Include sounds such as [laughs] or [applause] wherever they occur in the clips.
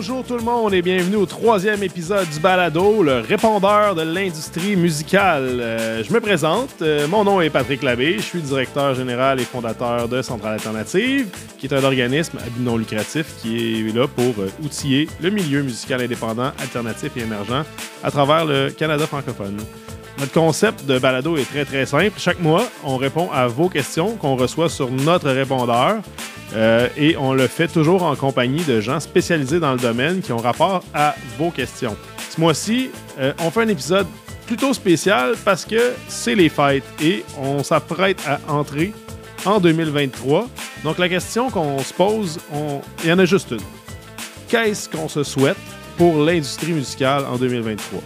Bonjour tout le monde et bienvenue au troisième épisode du Balado, le répondeur de l'industrie musicale. Euh, je me présente, euh, mon nom est Patrick Labbé, je suis directeur général et fondateur de Centrale Alternative, qui est un organisme à but non lucratif qui est là pour euh, outiller le milieu musical indépendant, alternatif et émergent à travers le Canada francophone. Notre concept de balado est très très simple. Chaque mois, on répond à vos questions qu'on reçoit sur notre répondeur. Euh, et on le fait toujours en compagnie de gens spécialisés dans le domaine qui ont rapport à vos questions. Ce mois-ci, euh, on fait un épisode plutôt spécial parce que c'est les fêtes et on s'apprête à entrer en 2023. Donc la question qu'on se pose, il y en a juste une. Qu'est-ce qu'on se souhaite pour l'industrie musicale en 2023?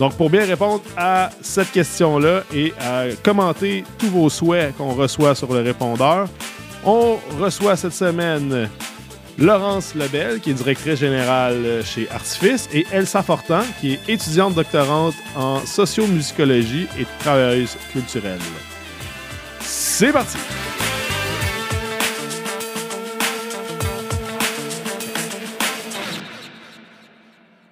Donc, pour bien répondre à cette question-là et à commenter tous vos souhaits qu'on reçoit sur le répondeur, on reçoit cette semaine Laurence Lebel, qui est directrice générale chez Artifice, et Elsa Fortan, qui est étudiante doctorante en sociomusicologie et travailleuse culturelle. C'est parti!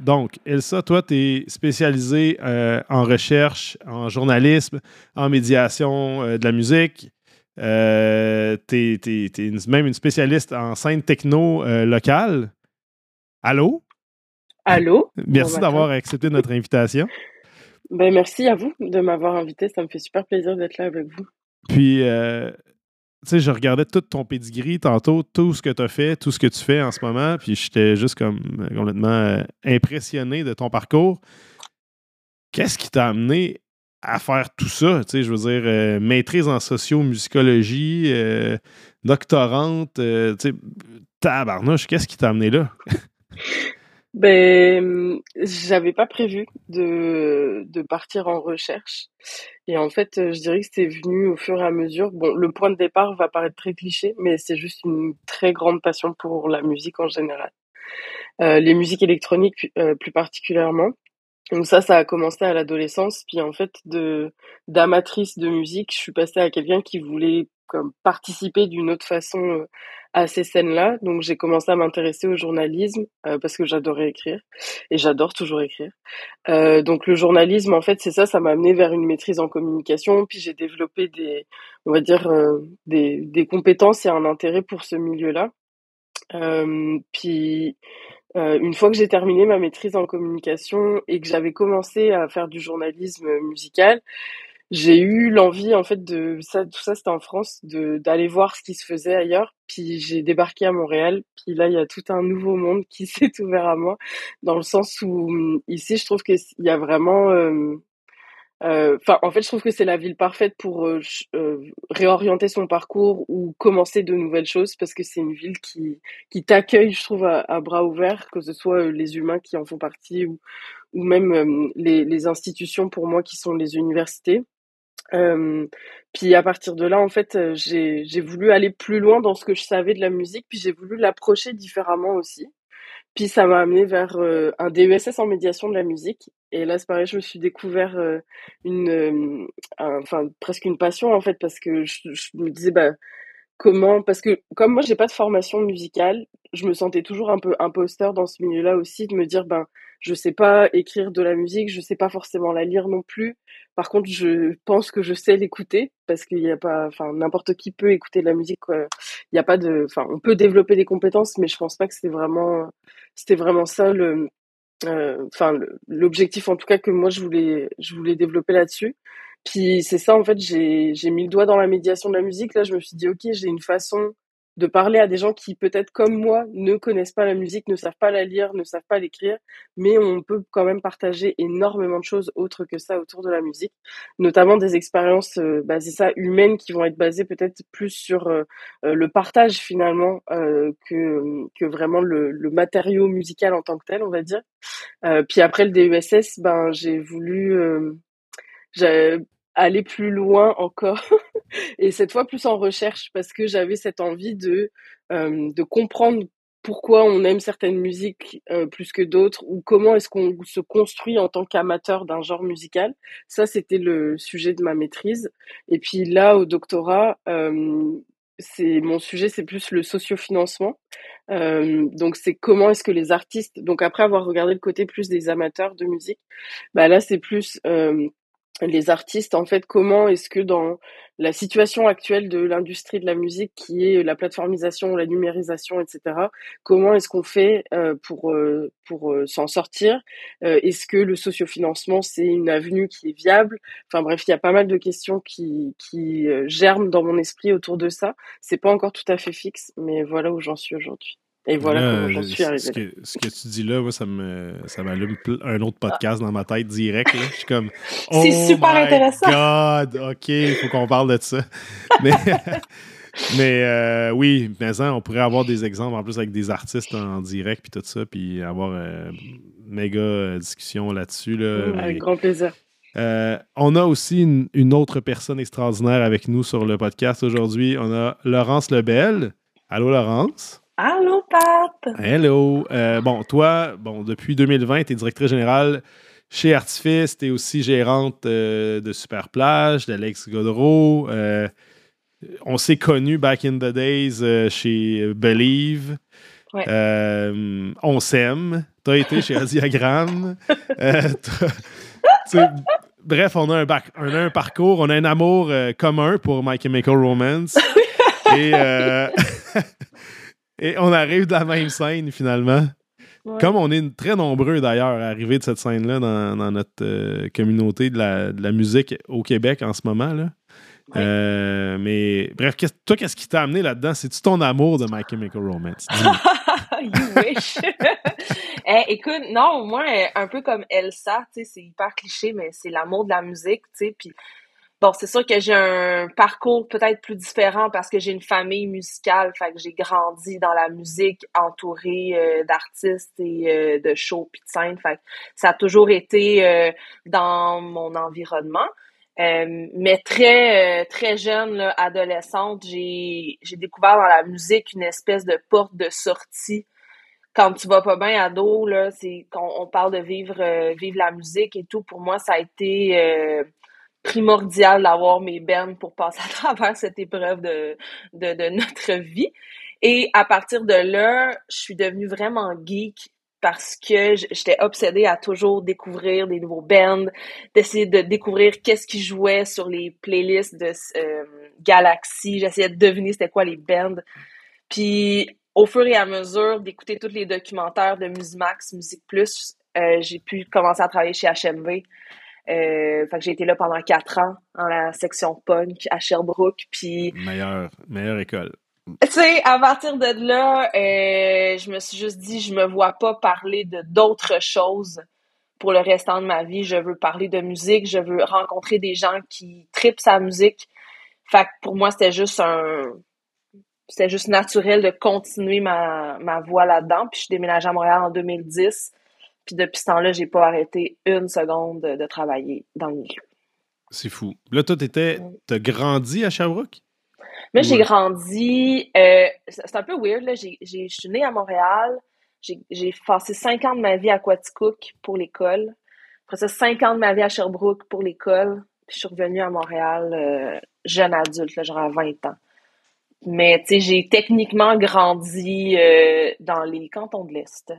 Donc, Elsa, toi, tu es spécialisée euh, en recherche, en journalisme, en médiation euh, de la musique. Euh, tu es, même une spécialiste en scène techno locale. Allô? Allô? [laughs] Merci d'avoir accepté notre invitation. Ben, merci à vous de m'avoir invité. Ça me fait super plaisir d'être là avec vous. Puis, tu sais, je regardais tout ton pedigree tantôt, tout ce que tu as fait, tout ce que tu fais en ce moment, puis j'étais juste comme euh, complètement euh, impressionné de ton parcours. Qu'est-ce qui t'a amené à faire tout ça? Tu sais, je veux dire, euh, maîtrise en sociomusicologie, doctorante, tu sais, tabarnouche, qu'est-ce qui t'a amené là? [laughs] Ben, j'avais pas prévu de, de partir en recherche. Et en fait, je dirais que c'est venu au fur et à mesure. Bon, le point de départ va paraître très cliché, mais c'est juste une très grande passion pour la musique en général. Euh, les musiques électroniques euh, plus particulièrement. Donc ça, ça a commencé à l'adolescence. Puis en fait, de d'amatrice de musique, je suis passée à quelqu'un qui voulait comme participer d'une autre façon euh, à ces scènes-là. Donc j'ai commencé à m'intéresser au journalisme euh, parce que j'adorais écrire et j'adore toujours écrire. Euh, donc le journalisme, en fait, c'est ça, ça m'a amené vers une maîtrise en communication. Puis j'ai développé des, on va dire, euh, des, des compétences et un intérêt pour ce milieu-là. Euh, une fois que j'ai terminé ma maîtrise en communication et que j'avais commencé à faire du journalisme musical, j'ai eu l'envie en fait de ça tout ça c'était en France de d'aller voir ce qui se faisait ailleurs. Puis j'ai débarqué à Montréal. Puis là il y a tout un nouveau monde [laughs] qui s'est ouvert à moi dans le sens où hum, ici je trouve que il y a vraiment euh, enfin en fait je trouve que c'est la ville parfaite pour euh, réorienter son parcours ou commencer de nouvelles choses parce que c'est une ville qui qui t'accueille je trouve à, à, bras ouverts que ce soit les humains qui en font partie ou ou même les, les institutions pour moi qui sont les universités euh, puis à partir de là, en fait, euh, j'ai voulu aller plus loin dans ce que je savais de la musique, puis j'ai voulu l'approcher différemment aussi. Puis ça m'a amené vers euh, un DESS en médiation de la musique. Et là, c'est pareil, je me suis découvert une, enfin presque une passion en fait, parce que je, je me disais bah comment, parce que comme moi j'ai pas de formation musicale, je me sentais toujours un peu imposteur dans ce milieu-là aussi, de me dire ben je sais pas écrire de la musique, je sais pas forcément la lire non plus. Par contre, je pense que je sais l'écouter parce qu'il y a pas, enfin, n'importe qui peut écouter de la musique. Il y a pas de, enfin, on peut développer des compétences, mais je pense pas que c'était vraiment, c'était vraiment ça le, euh, enfin, l'objectif en tout cas que moi je voulais, je voulais développer là-dessus. Puis c'est ça en fait, j'ai, mis le doigt dans la médiation de la musique. Là, je me suis dit ok, j'ai une façon de parler à des gens qui peut-être comme moi ne connaissent pas la musique, ne savent pas la lire, ne savent pas l'écrire, mais on peut quand même partager énormément de choses autres que ça autour de la musique, notamment des expériences euh, basées ça humaines qui vont être basées peut-être plus sur euh, euh, le partage finalement que que vraiment le, le, matériau musical en tant que tel, on va dire. puis après le DESS, ben j'ai voulu aller plus loin encore [laughs] et cette fois plus en recherche parce que j'avais cette envie de euh, de comprendre pourquoi on aime certaines musiques euh, plus que d'autres ou comment est-ce qu'on se construit en tant qu'amateur d'un genre musical. Ça, c'était le sujet de ma maîtrise. Et puis là, au doctorat, euh, c'est mon sujet, c'est plus le sociofinancement. Euh, donc c'est comment est-ce que les artistes, donc après avoir regardé le côté plus des amateurs de musique, bah là c'est plus les artistes, en fait, comment est-ce que dans la situation actuelle de l'industrie de la musique, qui est la plateformisation, la numérisation, etc., comment est-ce qu'on fait euh, pour euh, pour euh, s'en sortir? Est-ce que le sociofinancement c'est une avenue qui est viable? Enfin bref, il y a pas mal de questions qui qui germent dans mon esprit autour de ça. C'est pas encore tout à fait fixe, mais voilà où j'en suis aujourd'hui. Et voilà comment j'en suis arrivé. Ce que, ce que, tu dis là, moi, ça me ça m'allume un autre podcast dans ma tête direct. Je suis comme [laughs] oh C'est super my intéressant. God, OK, il faut qu'on parle de ça. [laughs] Mais, [laughs] mais euh, oui, mais on pourrait avoir des exemples en plus avec des artistes en direct puis tout ça, puis avoir euh, méga euh, discussion là-dessus. Là, avec grand plaisir. on a aussi une, une, autre personne extraordinaire avec nous sur le podcast aujourd'hui. On a Laurence Lebel. Allô, Laurence? Allô, Pat! Hello! Euh, bon, toi, bon, depuis 2020, tu es directrice générale chez Artifice, tu es aussi gérante euh, de Super Plage, d'Alex Godreau. Euh, on s'est connus back in the days chez Believe. on s'aime. Tu as été chez [laughs] Adiagram. bref, on a, un on a un parcours, on a un amour commun pour My Chemical Romance. [laughs] Et [laughs] Et on arrive de la même scène finalement. Comme on est très nombreux d'ailleurs à arriver de cette scène-là dans, notre euh, communauté de la, musique au Québec en ce moment. Là. Euh, mais bref, toi, qu'est-ce qui t'a amené là-dedans? C'est-tu ton amour de My Chemical Romance? [laughs] you wish! [laughs] Eh, écoute, non, moi, un peu comme Elsa, c'est hyper cliché, mais c'est l'amour de la musique, tu sais, puis Bon, c'est sûr que j'ai un parcours peut-être plus différent parce que j'ai une famille musicale, fait que j'ai grandi dans la musique entourée euh, d'artistes et euh, de shows puis de scènes, fait que ça a toujours été euh, dans mon environnement. mais très très jeune, adolescente, j'ai j'ai découvert dans la musique une espèce de porte de sortie. Quand tu vas pas bien ado, là, c'est quand on parle de vivre vivre la musique et tout. Pour moi, ça a été primordial d'avoir mes bennes pour passer à travers cette épreuve de, de, de, notre vie. Et à partir de là, je suis devenue vraiment geek parce que j'étais obsédée à toujours découvrir des nouveaux bands, d'essayer de découvrir qu'est-ce qui jouait sur les playlists de euh, Galaxy. J'essayais de deviner c'était quoi les bands. Puis au fur et à mesure d'écouter tous les documentaires de Musimax, Musique Plus, euh, j'ai pu commencer à travailler chez HMV. Euh, fait que j'ai été là pendant quatre ans dans la section punk à Sherbrooke. Puis. Meilleure, meilleure école. Tu sais, à partir de là, euh, je me suis juste dit, je me vois pas parler de d'autres choses pour le restant de ma vie. Je veux parler de musique, je veux rencontrer des gens qui tripent sa musique. Fait que pour moi, c'était juste un. C'était juste naturel de continuer ma, ma voie là-dedans. Puis je suis déménagée à Montréal en 2010. Puis depuis ce temps-là, j'ai pas arrêté une seconde de, travailler dans le milieu. C'est fou. Là, toi, t'étais, t'as grandi à Sherbrooke? Moi, j'ai grandi. Euh, c'est un peu weird, là. J'ai, je suis née à Montréal. J'ai, passé cinq ans de ma vie à Quaticook pour l'école. Après ça, cinq ans de ma vie à Sherbrooke pour l'école. Puis je suis revenue à Montréal euh, jeune adulte, là, genre à 20 ans. Mais, tu sais, j'ai techniquement grandi euh, dans les cantons de l'Est,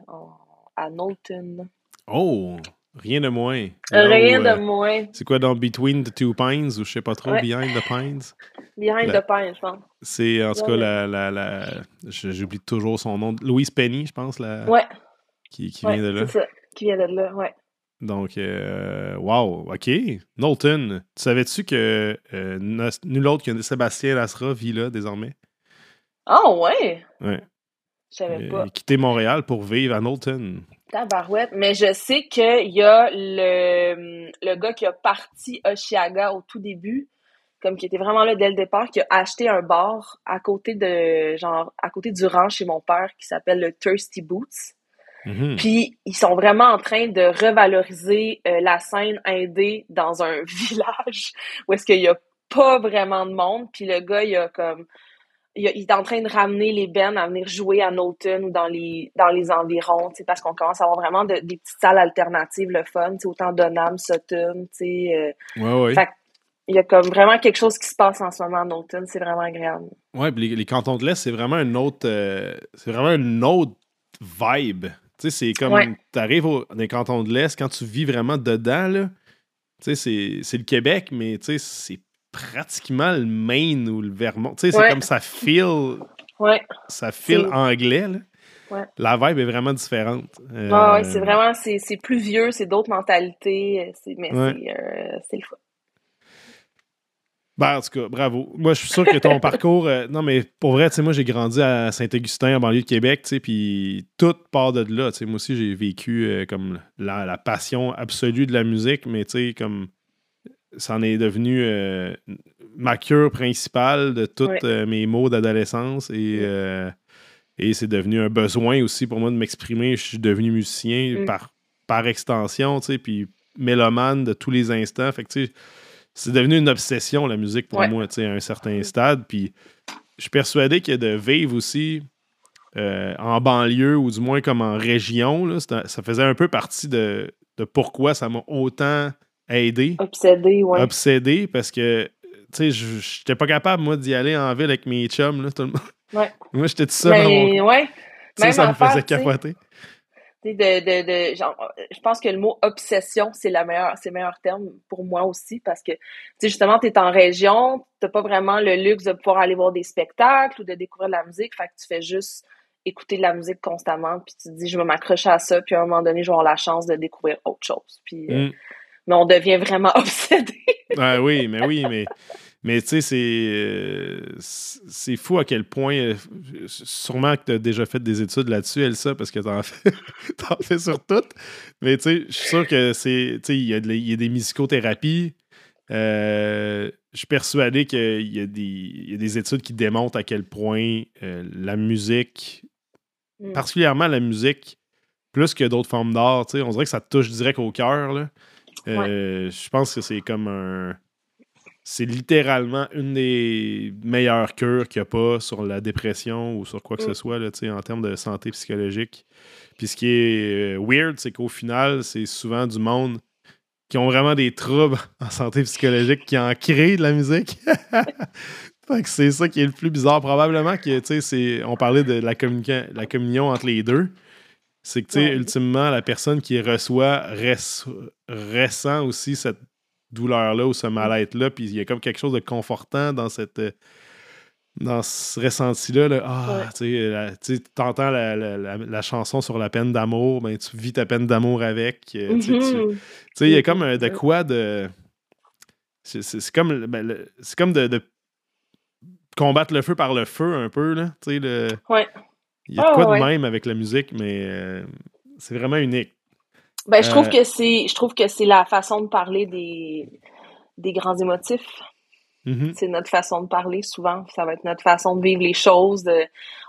à Knowlton. Oh! Rien de moins. Rien de euh, moins. C'est quoi dans Between the Two Pines ou je sais pas trop, Behind the Pines? Behind the Pines, je pense. C'est en tout cas la. la, la J'oublie toujours son nom. Louise Penny, je pense. La, ouais. Qui, qui vient de là. C'est ça, qui vient de là, ouais. Donc, euh, wow, OK. Knowlton, tu savais-tu que euh, nul autre que Sébastien Lasra vit là désormais? Ah, oh, ouais? Ouais. Je savais pas. Quitté Montréal pour vivre à Knowlton. Tabarouette. Mais je sais qu'il y a le, le gars qui a parti Oshiaga au tout début, comme qui était vraiment là dès le départ, qui a acheté un bar à côté de, genre, à côté du ranch chez mon père qui s'appelle le Thirsty Boots. Mm-hmm. Puis ils sont vraiment en train de revaloriser euh, la scène indé dans un [laughs] village où est-ce qu'il y a pas vraiment de monde. Puis le gars, il a comme il, est en train de ramener les bennes à venir jouer à Knowlton ou dans les, dans les environs, parce qu'on commence à avoir vraiment des petites salles alternatives, le fun, autant Donham, Sutton, tu sais. Euh, ouais, ouais. Fait il y a comme vraiment quelque chose qui se passe en ce moment en automne. C'est vraiment agréable. Ouais, les, les, cantons de l'Est, c'est vraiment une autre. Euh, c'est vraiment une autre vibe. Tu sais, c'est comme. Tu arrives dans les cantons de l'Est, quand tu vis vraiment dedans, là. Tu sais, c'est le Québec, mais tu sais, c'est pratiquement le Maine ou le Vermont. Tu sais, c'est comme ça feel. Ouais. Ça feel anglais, là. La vibe est vraiment différente. Euh... c'est vraiment, c'est plus vieux, c'est d'autres mentalités, mais euh, c'est le fun. Ben, en tout cas, bravo. Moi, je suis sûr que ton [laughs] parcours. Euh, non, mais pour vrai, tu sais, moi, j'ai grandi à Saint-Augustin, en banlieue de Québec, tu sais, puis tout part de là. Tu sais, moi aussi, j'ai vécu euh, comme la, passion absolue de la musique, mais tu sais, comme. Ça en est devenu ma cure principale de tous mes mots d'adolescence et. Et c'est devenu un besoin aussi pour moi de m'exprimer. Je suis devenu musicien mm. par, par extension, tu sais, puis mélomane de tous les instants. Fait que, tu sais, c'est devenu une obsession, la musique, pour moi, tu sais, à un certain stade. Puis je suis persuadé que de vivre aussi euh, en banlieue, ou du moins comme en région, là, ça faisait un peu partie de, de pourquoi ça m'a autant aidé. Obsédé, ouais. Obsédé, parce que, tu sais, j'étais pas capable, moi, d'y aller en ville avec mes chums, là, tout le monde. Ouais. [laughs] Moi, j'étais tout seul mon... ouais. Même ça me faisait capoter. De, de, de, genre, je pense que le mot obsession, c'est la meilleure, c'est le meilleur terme pour moi aussi parce que, tu sais, justement, tu es en région, t'as pas vraiment le luxe de pouvoir aller voir des spectacles ou de découvrir de la musique, fait que tu fais juste écouter de la musique constamment, puis tu te dis, je vais m'accrocher à ça, puis à un moment donné, je vais avoir la chance de découvrir autre chose. Puis, euh, mm. Mais on devient vraiment [laughs] obsédé. ah oui, mais oui, mais mais tu sais, euh, c'est, fou à quel point. Euh, sûrement que tu as déjà fait des études là-dessus, Elsa, parce que tu en [laughs] fais, fais sur toutes. Mais tu sais, je suis sûr que c'est. Tu sais, il y, a des musicothérapies. Euh, je suis persuadé qu'il y, a des études qui démontrent à quel point la musique, mm. particulièrement la musique, plus que d'autres formes d'art, on dirait que ça touche direct au cœur. Je pense que c'est comme un c'est littéralement une des meilleures cures qu'il n'y a pas sur la dépression ou sur quoi que ce mm. soit là, en termes de santé psychologique. Puis ce qui est euh, weird, c'est qu'au final, c'est souvent du monde qui ont vraiment des troubles [laughs] en santé psychologique qui en créent de la musique. [laughs] c'est ça qui est le plus bizarre. Probablement que, tu sais, on parlait de la, la communion entre les deux. C'est que, tu sais, ultimement, la personne qui reçoit ressent aussi cette douleur-là ou ce mm. mal-être-là. Puis il y a comme quelque chose de confortant dans cette dans ce ressenti-là. Ah, tu entends la, la, chanson sur la peine d'amour, ben, tu vis ta peine d'amour avec. Euh, tu sais, il y a comme de quoi de. C'est comme, ben, c'est comme de, combattre le feu par le feu un peu. Là, le... Il y a de quoi de même avec la musique, mais euh, c'est vraiment unique. Ben, je trouve euh, que c'est, je trouve que c'est la façon de parler des, des grands émotifs. Mm-hmm. C'est notre façon de parler souvent. Ça va être notre façon de vivre les choses.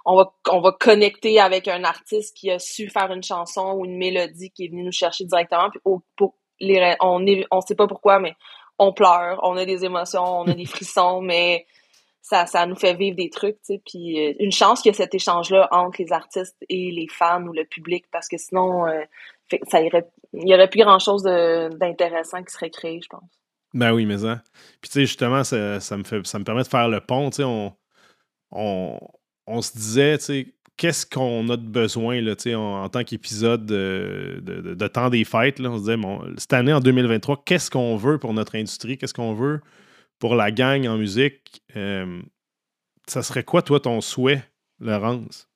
on, va, on va connecter avec un artiste qui a su faire une chanson ou une mélodie qui est venu nous chercher directement. Puis pour les, on ne on sait pas pourquoi, mais on pleure, on a des émotions, on a des frissons, mais ça, ça nous fait vivre des trucs. Tu sais. Puis euh, une chance qu'il y ait cet échange-là entre les artistes et les fans ou le public, parce que sinon, euh, ça irait, il y aurait plus grand chose d'intéressant qui serait créé, je pense. Ben oui, mais ça. Puis tu sais, justement, ça, ça, me fait, ça me permet de faire le pont. Tu sais, on, on, on, se disait, tu sais, qu'est-ce qu'on a de besoin là, sais, en, tant qu'épisode de, de, de, temps des fêtes. Là, on se disait, bon, cette année, en 2023, qu'est-ce qu'on veut pour notre industrie? Qu'est-ce qu'on veut pour la gang en musique? Euh, ça serait quoi, toi, ton souhait, Laurence?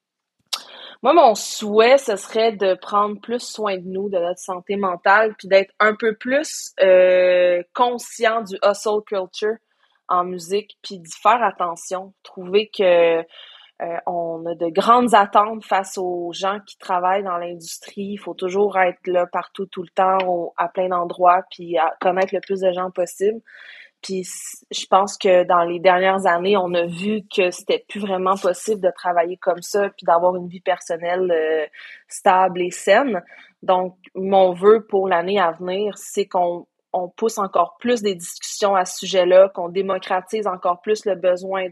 Moi, mon souhait, ce serait de prendre plus soin de nous, de notre santé mentale, puis d'être un peu plus euh, conscient du hustle culture en musique, puis d'y faire attention. Trouver que euh, on a de grandes attentes face aux gens qui travaillent dans l'industrie. Il faut toujours être là partout, tout le temps, à plein d'endroits, puis connaître le plus de gens possible. Puis je pense que dans les dernières années, on a vu que c'était plus vraiment possible de travailler comme ça, puis d'avoir une vie personnelle euh, stable et saine. Donc, mon vœu pour l'année à venir, c'est qu'on on pousse encore plus des discussions à ce sujet-là, qu'on démocratise encore plus le besoin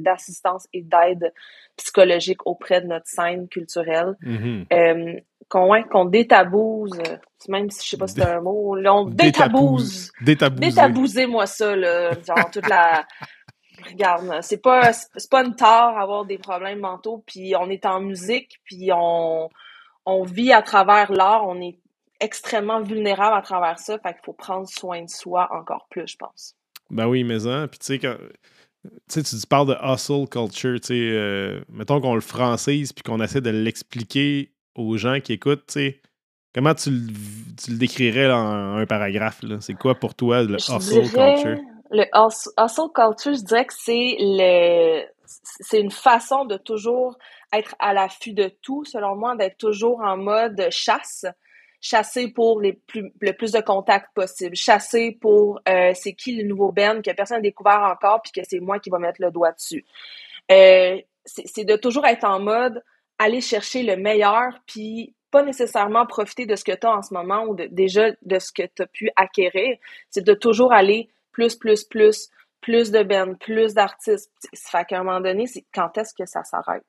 d'assistance et d'aide psychologique auprès de notre scène culturelle. Mm-hmm. Euh, qu'on ouais, détabouse, même si je sais pas si c'est un mot, on détabouse. Détabousez-moi ça, là. Genre toute la. Regarde, c'est pas pas une tare avoir des problèmes mentaux, puis on est en musique, puis on, on vit à travers l'art, on est extrêmement vulnérable à travers ça, fait qu'il faut prendre soin de soi encore plus, je pense. Ben oui, mais hein, puis tu sais, quand tu, parles de hustle culture, tu sais, euh, mettons qu'on le francise puis qu'on essaie de l'expliquer aux gens qui écoutent, tu sais, comment tu le, tu le décrirais en un paragraphe? C'est quoi pour toi le hustle culture? Le hustle culture, je dirais que c'est le c'est une façon de toujours être à l'affût de tout, selon moi, d'être toujours en mode chasse chasser pour les plus, le plus de contacts possible, chasser pour euh, c'est qui le nouveau Ben que personne n'a découvert encore, puis que c'est moi qui va mettre le doigt dessus. Euh, c'est de toujours être en mode aller chercher le meilleur, puis pas nécessairement profiter de ce que tu as en ce moment ou de, déjà de ce que tu as pu acquérir. C'est de toujours aller plus, plus, plus, plus de Ben, plus d'artistes. Fait qu'à un moment donné, c'est quand est-ce que ça s'arrête?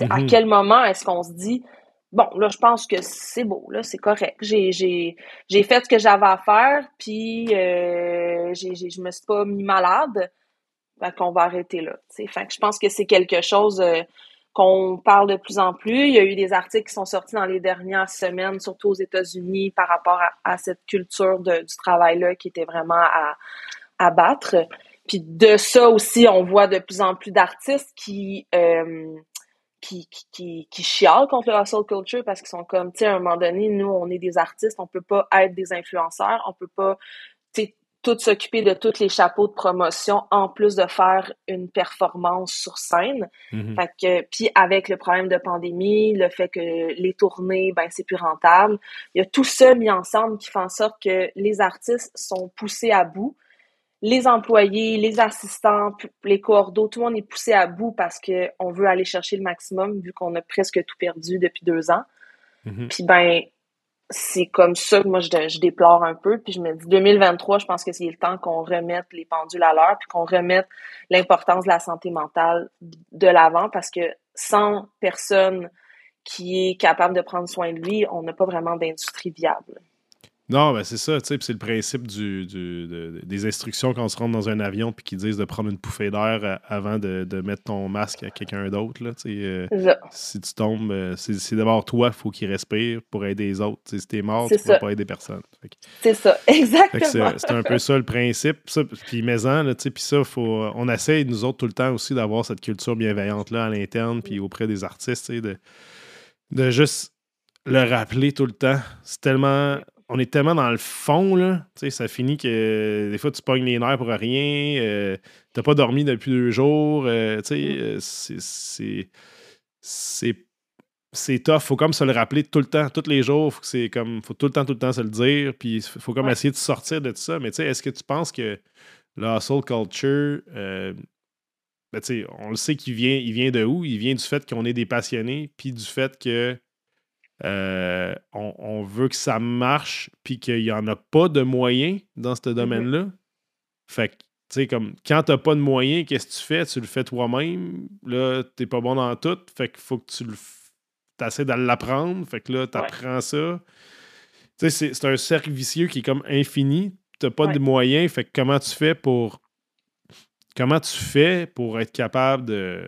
À mm-hmm. quel moment est-ce qu'on se dit bon, là, je pense que c'est beau, là, c'est correct. J'ai, j'ai, j'ai fait ce que j'avais à faire, puis euh, j'ai, j'ai, je me suis pas mis malade. Fait qu'on va arrêter là. Fait que je pense que c'est quelque chose euh, qu'on parle de plus en plus. Il y a eu des articles qui sont sortis dans les dernières semaines, surtout aux États-Unis, par rapport à, cette culture de, du travail-là qui était vraiment à, à battre. Puis de ça aussi, on voit de plus en plus d'artistes qui euh, qui, qui, qui, chialent contre le hustle culture parce qu'ils sont comme, tu sais, à un moment donné, nous, on est des artistes, on peut pas être des influenceurs, on peut pas, tu sais, tout s'occuper de tous les chapeaux de promotion en plus de faire une performance sur scène. Mm-hmm. Fait que, puis avec le problème de pandémie, le fait que les tournées, ben, c'est plus rentable. Il y a tout ça mis ensemble qui fait en sorte que les artistes sont poussés à bout les employés, les assistants, les coordos, tout le monde est poussé à bout parce qu'on veut aller chercher le maximum vu qu'on a presque tout perdu depuis deux ans. Mm-hmm. Puis ben, c'est comme ça que moi je, déplore un peu. Puis je me dis 2023, je pense que c'est le temps qu'on remette les pendules à l'heure puis qu'on remette l'importance de la santé mentale de l'avant parce que sans personne qui est capable de prendre soin de lui, on n'a pas vraiment d'industrie viable. Non, ben c'est ça, tu sais, c'est le principe du, des instructions quand on se rentre dans un avion puis qui disent de prendre une pouffée d'air euh, avant de, mettre ton masque à quelqu'un d'autre. Là, euh, si tu tombes, euh, c'est, d'abord toi faut qu'il respire pour aider les autres. si t'es mort, tu ne peux pas aider personne. C'est ça, [laughs] exactement. C'est, un peu ça le principe. puis maison, puis ça, faut, on essaie, nous autres, tout le temps aussi d'avoir cette culture bienveillante-là à l'interne puis auprès des artistes, de, de juste le rappeler tout le temps. C'est tellement on est tellement dans le fond, là. Tu sais, ça finit que des fois, tu pognes les nerfs pour rien. Euh, t'as pas dormi depuis deux jours. Euh, tu sais, euh, c'est. C'est. C'est tough. Faut comme se le rappeler tout le temps, tous les jours. Faut c'est comme. Faut tout le temps, tout le temps se le dire. Puis il faut comme essayer de sortir de tout ça. Mais tu sais, est-ce que tu penses que la hustle culture. Ben, tu sais, on le sait qu'il vient, il vient de où? Il vient du fait qu'on est des passionnés, puis du fait que euh, on, veut que ça marche, puis qu'il n'y en a pas de moyens dans ce mm-hmm. domaine-là. Fait que, tu sais, comme, quand t'as pas de moyens, qu'est-ce que tu fais? Tu le fais toi-même. Là, t'es pas bon dans tout. Fait qu'il faut que tu le essaies de l'apprendre. Fait que là, t'apprends ça. Tu sais, c'est un cercle vicieux qui est comme infini. T'as pas de moyens. Fait que comment tu fais pour. Comment tu fais pour être capable de,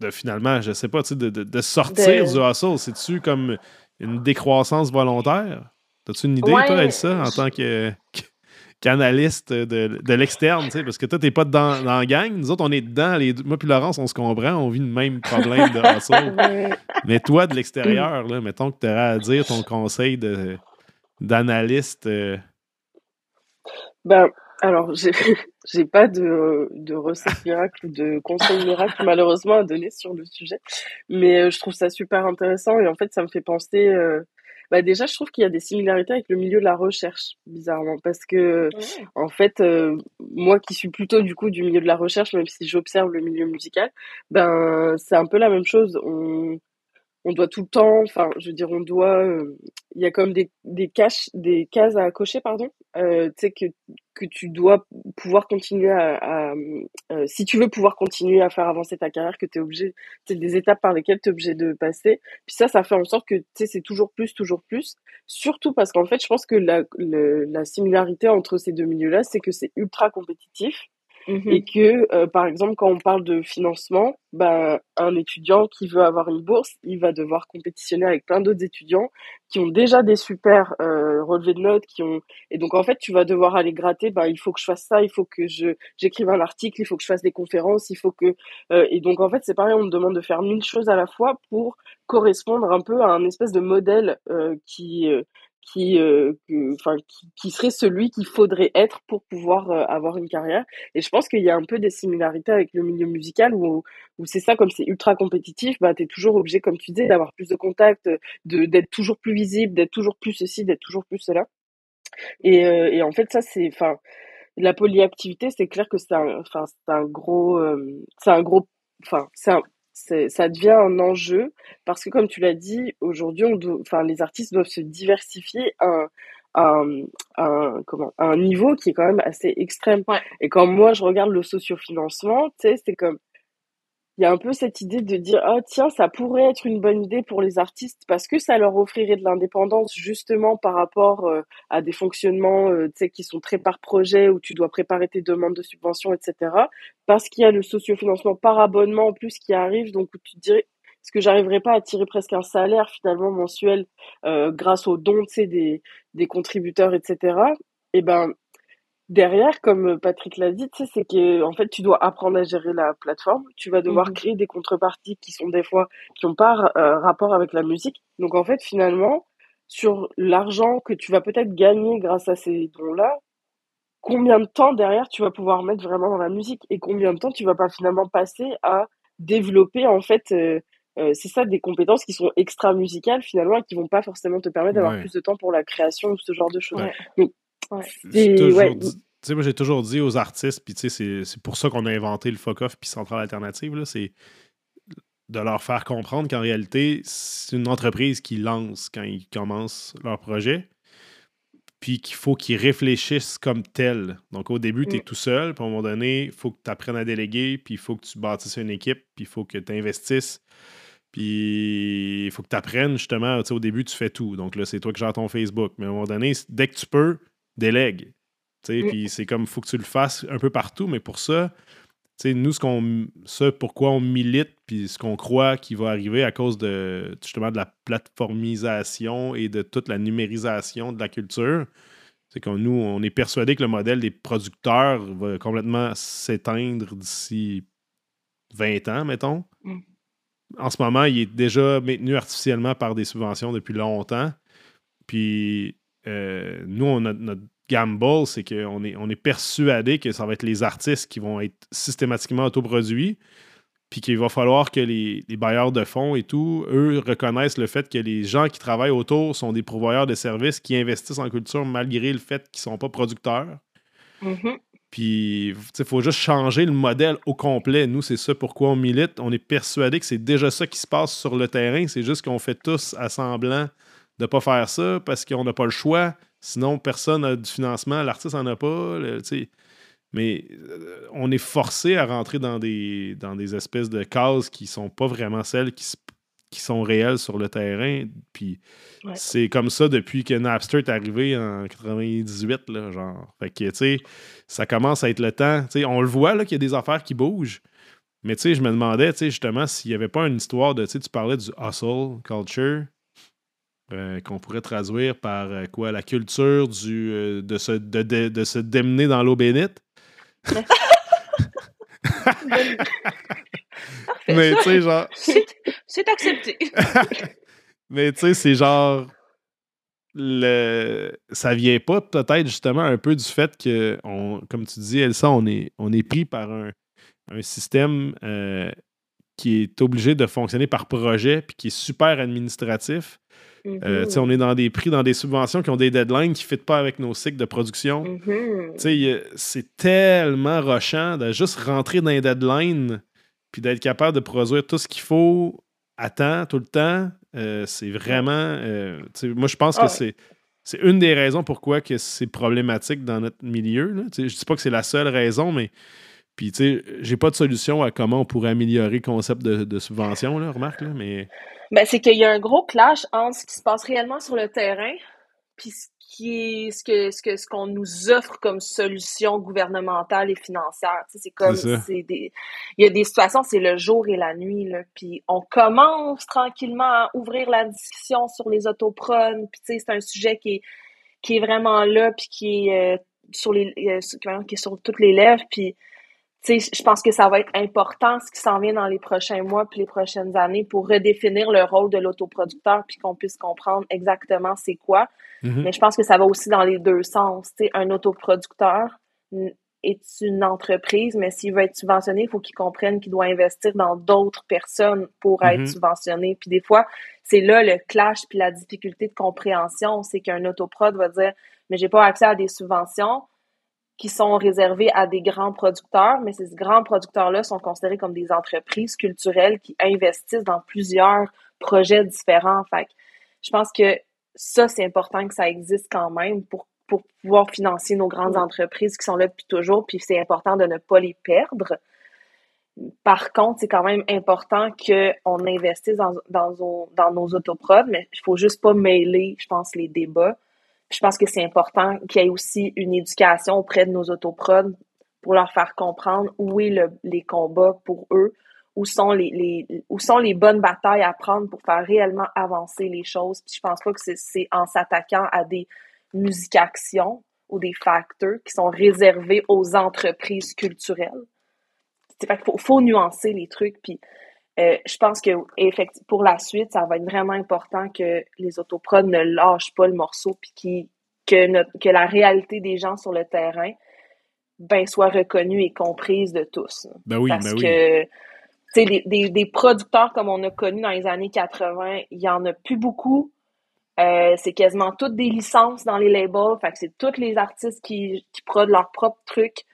de finalement, je sais pas, de, de, de sortir du hustle? C'est-tu comme une décroissance volontaire? As-tu une idée, toi, Elsa, en tant que qu'analyste de, de l'externe, parce que toi, t'es pas dans, dans la gang. Nous autres, on est dedans. Les, moi puis Laurence, on se comprend. On vit le même problème de hustle. [laughs] Mais toi, de l'extérieur, là, mettons que tu aurais à dire ton conseil d'analyste. Euh. Ben, alors, j'ai, [laughs] j'ai pas de, de recette miracle ou de conseil miracle malheureusement à donner sur le sujet, mais euh, je trouve ça super intéressant et en fait ça me fait penser. Euh, bah déjà, je trouve qu'il y a des similarités avec le milieu de la recherche, bizarrement, parce que en fait, euh, moi qui suis plutôt du coup du milieu de la recherche, même si j'observe le milieu musical, ben c'est un peu la même chose. On on doit tout le temps, enfin, je veux dire, on doit, il y a comme des, des, caches, des cases à cocher, pardon, euh, tu sais, que, que tu dois pouvoir continuer à, euh, si tu veux pouvoir continuer à faire avancer ta carrière, que tu es obligé, c'est des étapes par lesquelles tu es obligé de passer. Puis ça, ça fait en sorte que tu sais, c'est toujours plus, toujours plus. Surtout parce qu'en fait, je pense que la, la similarité entre ces deux milieux-là, c'est que c'est ultra compétitif Mmh et que, euh, par exemple, quand on parle de financement, ben, un étudiant qui veut avoir une bourse, il va devoir compétitionner avec plein d'autres étudiants qui ont déjà des super euh, relevés de notes, qui ont et donc en fait tu vas devoir aller gratter. Ben il faut que je fasse ça, il faut que je j'écrive un article, il faut que je fasse des conférences, il faut que euh, et donc en fait c'est pareil, on me demande de faire mille choses à la fois pour correspondre un peu à un espèce de modèle qui qui, euh, enfin, qui, serait celui qu'il faudrait être pour pouvoir euh, avoir une carrière. Et je pense qu'il y a un peu des similarités avec le milieu musical où, où c'est ça, comme c'est ultra compétitif, bah, tu es toujours obligé, comme tu disais, d'avoir plus de contacts, de, d'être toujours plus visible, d'être toujours plus ceci, d'être toujours plus cela. Et, euh, et en fait, ça, c'est, enfin, la polyactivité, c'est clair que c'est un, enfin, c'est un gros, c'est un gros, enfin, c'est un, ça devient un enjeu parce que comme tu l'as dit, aujourd'hui, enfin, les artistes doivent se diversifier à un, un, comment, un niveau qui est quand même assez extrême. Et quand moi, je regarde le sociofinancement, tu sais, c'est comme il y a un peu cette idée de dire ah tiens ça pourrait être une bonne idée pour les artistes parce que ça leur offrirait de l'indépendance justement par rapport euh, à des fonctionnements euh, qui sont très par projet où tu dois préparer tes demandes de subvention etc parce qu'il y a le sociofinancement par abonnement en plus qui arrive donc tu te dirais est-ce que j'arriverais pas à tirer presque un salaire finalement mensuel euh, grâce aux dons des des contributeurs etc et ben derrière, comme Patrick l'a dit, c'est que en fait, tu dois apprendre à gérer la plateforme. Tu vas devoir mmh créer des contreparties qui sont des fois qui n'ont pas euh, rapport avec la musique. Donc en fait, finalement, sur l'argent que tu vas peut-être gagner grâce à ces dons-là, combien de temps derrière tu vas pouvoir mettre vraiment dans la musique et combien de temps tu vas pas finalement passer à développer en fait euh, euh, c'est ça des compétences qui sont extra musicales finalement et qui vont pas forcément te permettre d'avoir plus de temps pour la création ou ce genre de choses. Moi, j'ai toujours dit aux artistes, puis c'est pour ça qu'on a inventé le fuck-off puis Centrale Alternative, c'est de leur faire comprendre qu'en réalité, c'est une entreprise qui lance quand ils commencent leur projet, puis qu'il faut qu'ils réfléchissent comme tel. Donc, au début, tu es mm. tout seul, puis à un moment donné, il faut que tu apprennes à déléguer, puis il faut que tu bâtisses une équipe, puis il faut que tu investisses. Puis il faut que tu apprennes justement, au début, tu fais tout. Donc là, c'est toi qui gères ton Facebook. Mais à un moment donné, dès que tu peux, délègue. Mm. Puis c'est comme, faut que tu le fasses un peu partout, mais pour ça, nous, ce qu'on, ça, pourquoi on milite, puis ce qu'on croit qui va arriver à cause de justement de la plateformisation et de toute la numérisation de la culture, c'est que nous, on est persuadé que le modèle des producteurs va complètement s'éteindre d'ici 20 ans, mettons. Mm. En ce moment, il est déjà maintenu artificiellement par des subventions depuis longtemps. Puis euh, nous, on a, notre gamble, c'est qu'on est, on est persuadé que ça va être les artistes qui vont être systématiquement autoproduits, puis qu'il va falloir que les, bailleurs de fonds et tout, eux, reconnaissent le fait que les gens qui travaillent autour sont des pourvoyeurs de services qui investissent en culture malgré le fait qu'ils ne sont pas producteurs. Mm-hmm. Puis, il faut juste changer le modèle au complet. Nous, c'est ça pourquoi on milite. On est persuadé que c'est déjà ça qui se passe sur le terrain. C'est juste qu'on fait tous à semblant de ne pas faire ça parce qu'on n'a pas le choix. Sinon, personne n'a du financement, l'artiste n'en a pas. mais euh, on est forcé à rentrer dans des, dans des espèces de cases qui sont pas vraiment celles qui, qui sont réelles sur le terrain. Puis c'est comme ça depuis que Napster est arrivé en 98, là, genre. Fait que, tu sais, ça commence à être le temps. on le voit, là, qu'il y a des affaires qui bougent. Mais, tu sais, je me demandais, tu sais, justement, s'il n'y avait pas une histoire de, tu sais, tu parlais du hustle culture. Euh, qu'on pourrait traduire par euh, quoi? La culture du, euh, de, se, de, se démener dans l'eau bénite. Mais tu sais, genre. [laughs] C'est accepté. [laughs] Mais tu sais, c'est genre. Le... Ça vient pas peut-être justement un peu du fait que, on, comme tu dis, Elsa, on est, on est pris par un, un système qui est obligé de fonctionner par projet puis qui est super administratif. Euh, mm-hmm. on est dans des prix, dans des subventions qui ont des deadlines qui ne fitent pas avec nos cycles de production. Mm-hmm. C'est tellement rochant de juste rentrer dans les deadlines puis d'être capable de produire tout ce qu'il faut à temps, tout le temps. Euh, c'est vraiment. Euh, moi, je pense que ah. c'est c'est une des raisons pourquoi que c'est problématique dans notre milieu. Là. Je dis pas que c'est la seule raison, mais puis, tu sais, j'ai pas de solution à comment on pourrait améliorer le concept de, subvention, là, remarque, là, mais. Ben, c'est qu'il y a un gros clash entre ce qui se passe réellement sur le terrain, puis ce qui est ce que ce que ce qu'on nous offre comme solution gouvernementale et financière. Tu sais, c'est comme c'est des il y a des situations c'est le jour et la nuit là, puis on commence tranquillement à ouvrir la discussion sur les autoprones, puis tu sais c'est un sujet qui est qui est vraiment là puis qui est euh, sur les euh, qui est sur toutes les lèvres puis je pense que ça va être important ce qui s'en vient dans les prochains mois puis les prochaines années pour redéfinir le rôle de l'autoproducteur puis qu'on puisse comprendre exactement c'est quoi. Mm-hmm. Mais je pense que ça va aussi dans les deux sens. sais, un autoproducteur est une entreprise, mais s'il veut être subventionné, il faut qu'il comprenne qu'il doit investir dans d'autres personnes pour être mm-hmm. subventionné. Puis des fois, c'est là le clash puis la difficulté de compréhension, c'est qu'un autoprod va dire mais j'ai pas accès à des subventions qui sont réservés à des grands producteurs, mais ces grands producteurs-là sont considérés comme des entreprises culturelles qui investissent dans plusieurs projets différents. Fait je pense que ça, c'est important que ça existe quand même pour, pour pouvoir financer nos grandes entreprises qui sont là depuis toujours, puis c'est important de ne pas les perdre. Par contre, c'est quand même important qu'on investisse dans, dans, nos, dans nos autoprods, mais il faut juste pas mêler, je pense, les débats je pense que c'est important qu'il y ait aussi une éducation auprès de nos autoprods pour leur faire comprendre où est le, les combats pour eux, où sont les, les, où sont les bonnes batailles à prendre pour faire réellement avancer les choses. Puis je pense pas que c'est en s'attaquant à des musiques-actions ou des facteurs qui sont réservés aux entreprises culturelles. C'est fait qu'il faut, faut nuancer les trucs. Puis euh, je pense que pour la suite, ça va être vraiment important que les autoprods ne lâchent pas le morceau puis que, que la réalité des gens sur le terrain ben, soit reconnue et comprise de tous. Ben oui, Parce ben que des, des, producteurs comme on a connu dans les années 80, il y en a plus beaucoup. Euh, c'est quasiment toutes des licences dans les labels. Fait que c'est tous les artistes qui, qui produisent leurs propres trucs.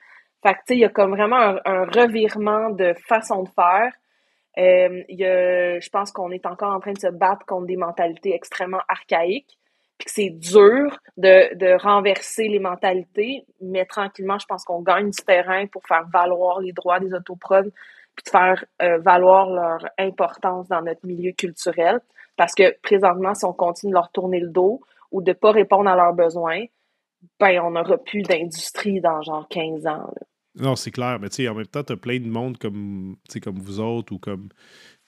Fait que, il y a comme vraiment un, revirement de façon de faire. Euh, je pense qu'on est encore en train de se battre contre des mentalités extrêmement archaïques, puis que c'est dur de, renverser les mentalités, mais tranquillement, je pense qu'on gagne du terrain pour faire valoir les droits des autoprodes, puis de faire euh, valoir leur importance dans notre milieu culturel. Parce que présentement, si on continue de leur tourner le dos ou de pas répondre à leurs besoins, ben on n'aura plus d'industrie dans genre 15 ans. Non, c'est clair. Mais tu sais, en même temps, tu as plein de monde comme, comme vous autres ou comme,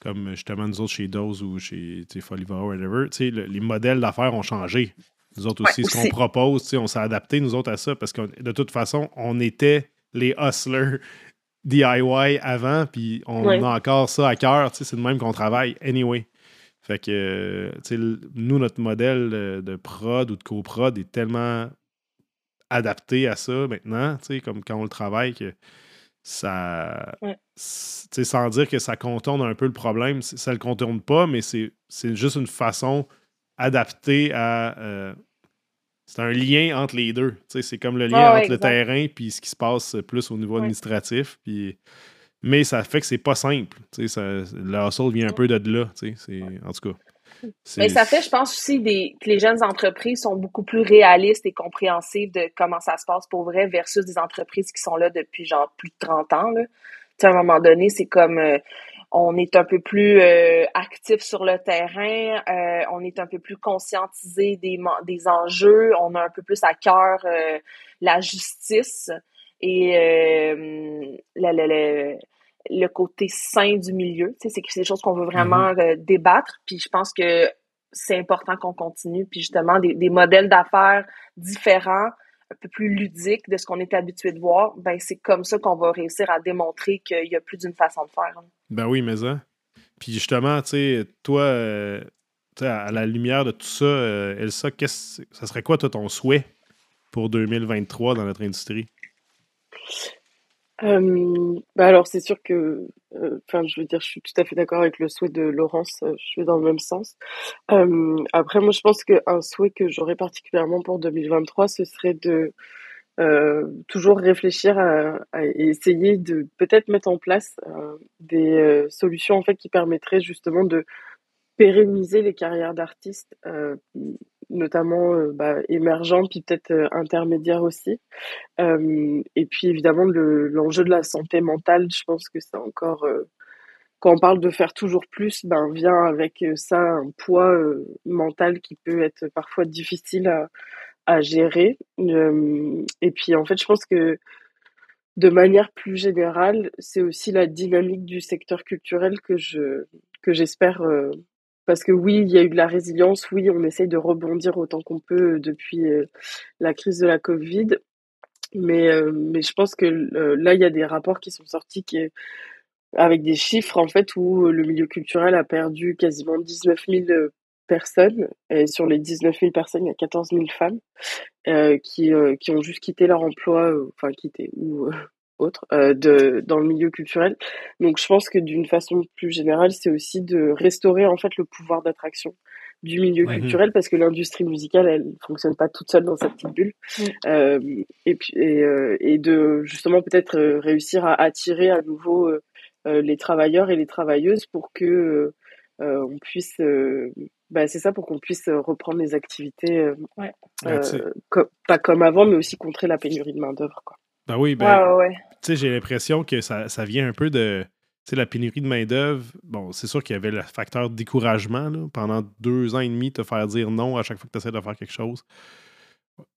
comme justement nous autres chez Dose ou chez Foliva ou whatever. Tu sais, les modèles d'affaires ont changé. Nous autres aussi, ce qu'on propose, on s'est adapté, nous autres, à ça parce que de toute façon, on était les hustlers [laughs] DIY avant, puis on a encore ça à cœur. C'est de même qu'on travaille anyway. Fait que, nous, notre modèle de prod ou de coprod est tellement adapté à ça maintenant, tu sais, comme quand on le travaille, que ça. sais Sans dire que ça contourne un peu le problème, ça le contourne pas, mais c'est juste une façon adaptée à. Euh, c'est un lien entre les deux. C'est comme le lien entre le terrain puis ce qui se passe plus au niveau administratif. Puis, mais ça fait que c'est pas simple. Ça, le hustle vient un peu de là. En tout cas. Mais ça fait, je pense aussi des, que les jeunes entreprises sont beaucoup plus réalistes et compréhensives de comment ça se passe pour vrai versus des entreprises qui sont là depuis genre plus de 30 ans. Là. à un moment donné, c'est comme euh, on est un peu plus euh, actif sur le terrain, euh, on est un peu plus conscientisé des, des enjeux, on a un peu plus à cœur la justice et la, la, la le côté sain du milieu. Tu sais, c'est des choses qu'on veut vraiment mm-hmm. euh, débattre. Puis je pense que c'est important qu'on continue. Puis justement, des, des modèles d'affaires différents, un peu plus ludiques de ce qu'on est habitué de voir, ben c'est comme ça qu'on va réussir à démontrer qu'il y a plus d'une façon de faire. Hein. Ben oui, mais ça. Puis justement, tu sais, toi, euh, à la lumière de tout ça, euh, Elsa, qu'est-ce, ça serait quoi toi, ton souhait pour 2023 dans notre industrie? Euh, bah alors c'est sûr que, euh, enfin je veux dire, je suis tout à fait d'accord avec le souhait de Laurence, euh, je vais dans le même sens. après moi je pense qu'un souhait que j'aurais particulièrement pour 2023, ce serait de toujours réfléchir à, à essayer de peut-être mettre en place des solutions en fait qui permettraient justement de pérenniser les carrières d'artistes notamment bah, émergents, puis peut-être intermédiaires aussi. et puis évidemment, l'enjeu de la santé mentale, je pense que c'est encore quand on parle de faire toujours plus, ben vient avec ça un poids mental qui peut être parfois difficile à, à gérer. et puis en fait, je pense que de manière plus générale, c'est aussi la dynamique du secteur culturel que je que j'espère parce que oui, il y a eu de la résilience, oui, on essaye de rebondir autant qu'on peut depuis la crise de la Covid. Mais, mais je pense que là, il y a des rapports qui sont sortis qui, avec des chiffres, en fait, où le milieu culturel a perdu quasiment 19 000 personnes. Et sur les 19 000 personnes, il y a 14 000 femmes qui, qui ont juste quitté leur emploi, enfin quitté, ou autre euh, de dans le milieu culturel. Donc je pense que d'une façon plus générale, c'est aussi de restaurer en fait le pouvoir d'attraction du milieu culturel parce que l'industrie musicale elle fonctionne pas toute seule dans sa petite bulle. Euh, et puis et, euh, et de justement peut-être euh, réussir à attirer à nouveau les travailleurs et les travailleuses pour que on puisse bah, c'est ça pour qu'on puisse reprendre les activités ouais. pas comme avant mais aussi contrer la pénurie de main d'œuvre quoi ben oui, ben, j'ai l'impression que ça, ça, vient un peu de la pénurie de main-d'œuvre. Bon, c'est sûr qu'il y avait le facteur découragement pendant deux ans et demi, te faire dire non à chaque fois que tu essaies de faire quelque chose.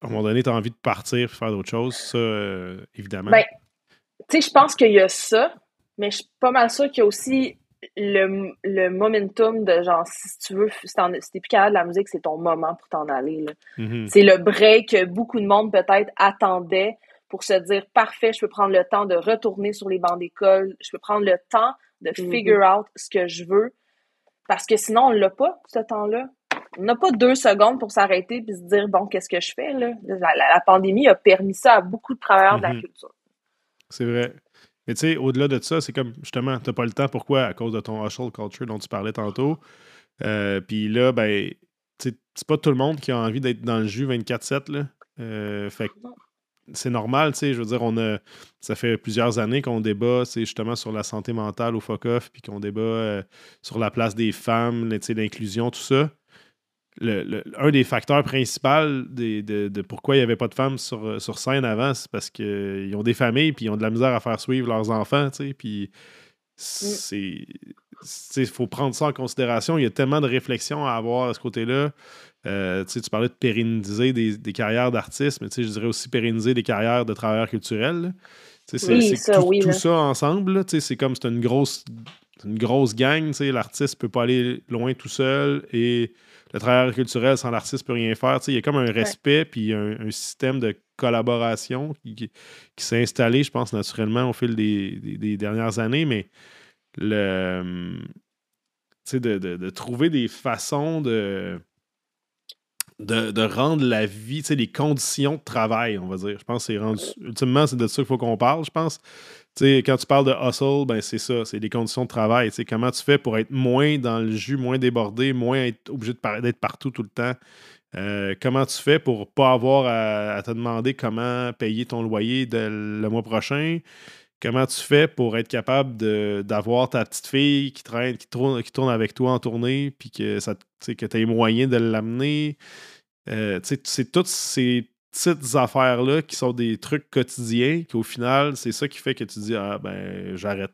À un moment donné, tu as envie de partir et faire d'autres choses. Ça, euh, évidemment. Ben, tu sais, je pense qu'il y a ça, mais je suis pas mal sûr qu'il y a aussi le, le, momentum de genre, si tu veux, si t'es plus capable de la musique, c'est ton moment pour t'en aller. Mm-hmm. C'est le break que beaucoup de monde peut-être attendait pour se dire parfait, je peux prendre le temps de retourner sur les bancs d'école, je peux prendre le temps de mm-hmm. figure out ce que je veux. Parce que sinon, on l'a pas, ce temps-là. On n'a pas deux secondes pour s'arrêter et se dire bon, qu'est-ce que je fais là? La, pandémie a permis ça à beaucoup de travailleurs de la mm-hmm. culture. C'est vrai. Mais tu sais, au-delà de ça, c'est comme justement, tu n'as pas le temps. Pourquoi? À cause de ton hustle culture dont tu parlais tantôt. Euh, puis là, ben, c'est pas tout le monde qui a envie d'être dans le jus 24-7. Euh, fait c'est normal, tu sais, je veux dire, on a, ça fait plusieurs années qu'on débat, c'est justement sur la santé mentale au FOCOF, puis qu'on débat euh, sur la place des femmes, l'inclusion, tout ça. Le, un des facteurs principaux de, pourquoi il n'y avait pas de femmes sur, sur scène avant, c'est parce qu'ils ont des familles, puis ils ont de la misère à faire suivre leurs enfants, tu sais, puis mm. c'est... Il faut prendre ça en considération. Il y a tellement de réflexions à avoir à ce côté-là. Euh, tu parlais de pérenniser des, carrières d'artistes, mais je dirais aussi pérenniser des carrières de travailleurs culturels. C'est tout, ça ensemble. C'est comme c'est une grosse, une grosse gang. L'artiste ne peut pas aller loin tout seul et le travailleur culturel sans l'artiste ne peut rien faire. Il y a comme un respect puis un, système de collaboration qui, s'est installé, je pense, naturellement au fil des, dernières années, mais le, de, de, trouver des façons de de, rendre la vie, les conditions de travail, on va dire. Je pense que c'est rendu. Ultimement, c'est de ça qu'il faut qu'on parle, je pense. Quand tu parles de hustle, ben c'est ça, c'est les conditions de travail. Comment tu fais pour être moins dans le jus, moins débordé, moins être obligé d'être partout tout le temps? Euh, comment tu fais pour pas avoir à, te demander comment payer ton loyer le mois prochain? Comment tu fais pour être capable d'avoir ta petite fille qui traîne, qui tourne, qui tourne avec toi en tournée, puis que, ça, que tu as moyen de l'amener? Euh, c'est toutes ces petites affaires-là qui sont des trucs quotidiens, qu'au final, c'est ça qui fait que tu dis Ah, ben, j'arrête.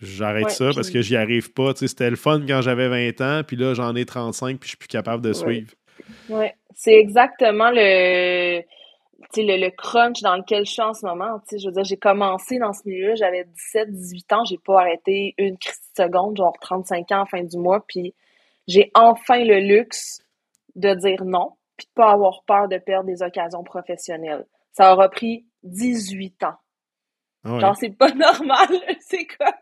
J'arrête ça parce que j'y arrive pas. C'était le fun quand j'avais 20 ans, puis là, j'en ai 35, puis je suis plus capable de suivre. Oui, c'est exactement le, le, le, crunch dans lequel je suis en ce moment. Je veux dire, j'ai commencé dans ce milieu, j'avais 17, 18 ans, j'ai pas arrêté une seconde, genre 35 ans en fin du mois, puis j'ai enfin le luxe de dire non, puis de pas avoir peur de perdre des occasions professionnelles. Ça aura pris 18 ans. Ah genre, c'est pas [laughs] normal, c'est quoi?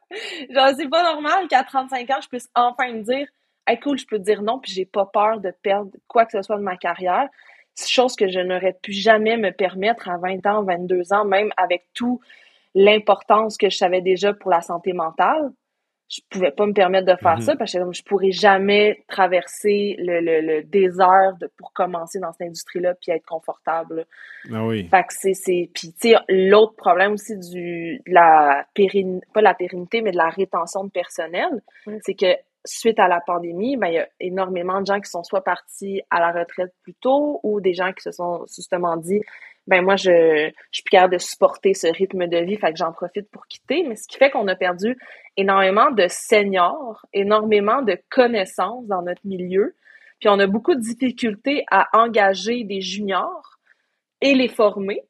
Genre, c'est pas normal qu'à 35 ans, je puisse enfin me dire, hey, cool, je peux dire non, puis j'ai pas peur de perdre quoi que ce soit de ma carrière. Chose que je n'aurais pu jamais me permettre à 20 ans, 22 ans, même avec tout l'importance que je savais déjà pour la santé mentale je pouvais pas me permettre de faire mhm. ça parce que je pourrais jamais traverser le, le, désert de, pour commencer dans cette industrie-là puis être confortable. Ah oui. Fait que c'est, c'est, puis tu sais, l'autre problème aussi du, de la pérennité, pas la pérennité, mais de la rétention de personnel, c'est que suite à la pandémie, ben, il y a énormément de gens qui sont soit partis à la retraite plus tôt ou des gens qui se sont justement dit ben moi je, je suis plus capable de supporter ce rythme de vie, fait que j'en profite pour quitter. Mais ce qui fait qu'on a perdu énormément de seniors, énormément de connaissances dans notre milieu. Puis on a beaucoup de difficultés à engager des juniors et les former,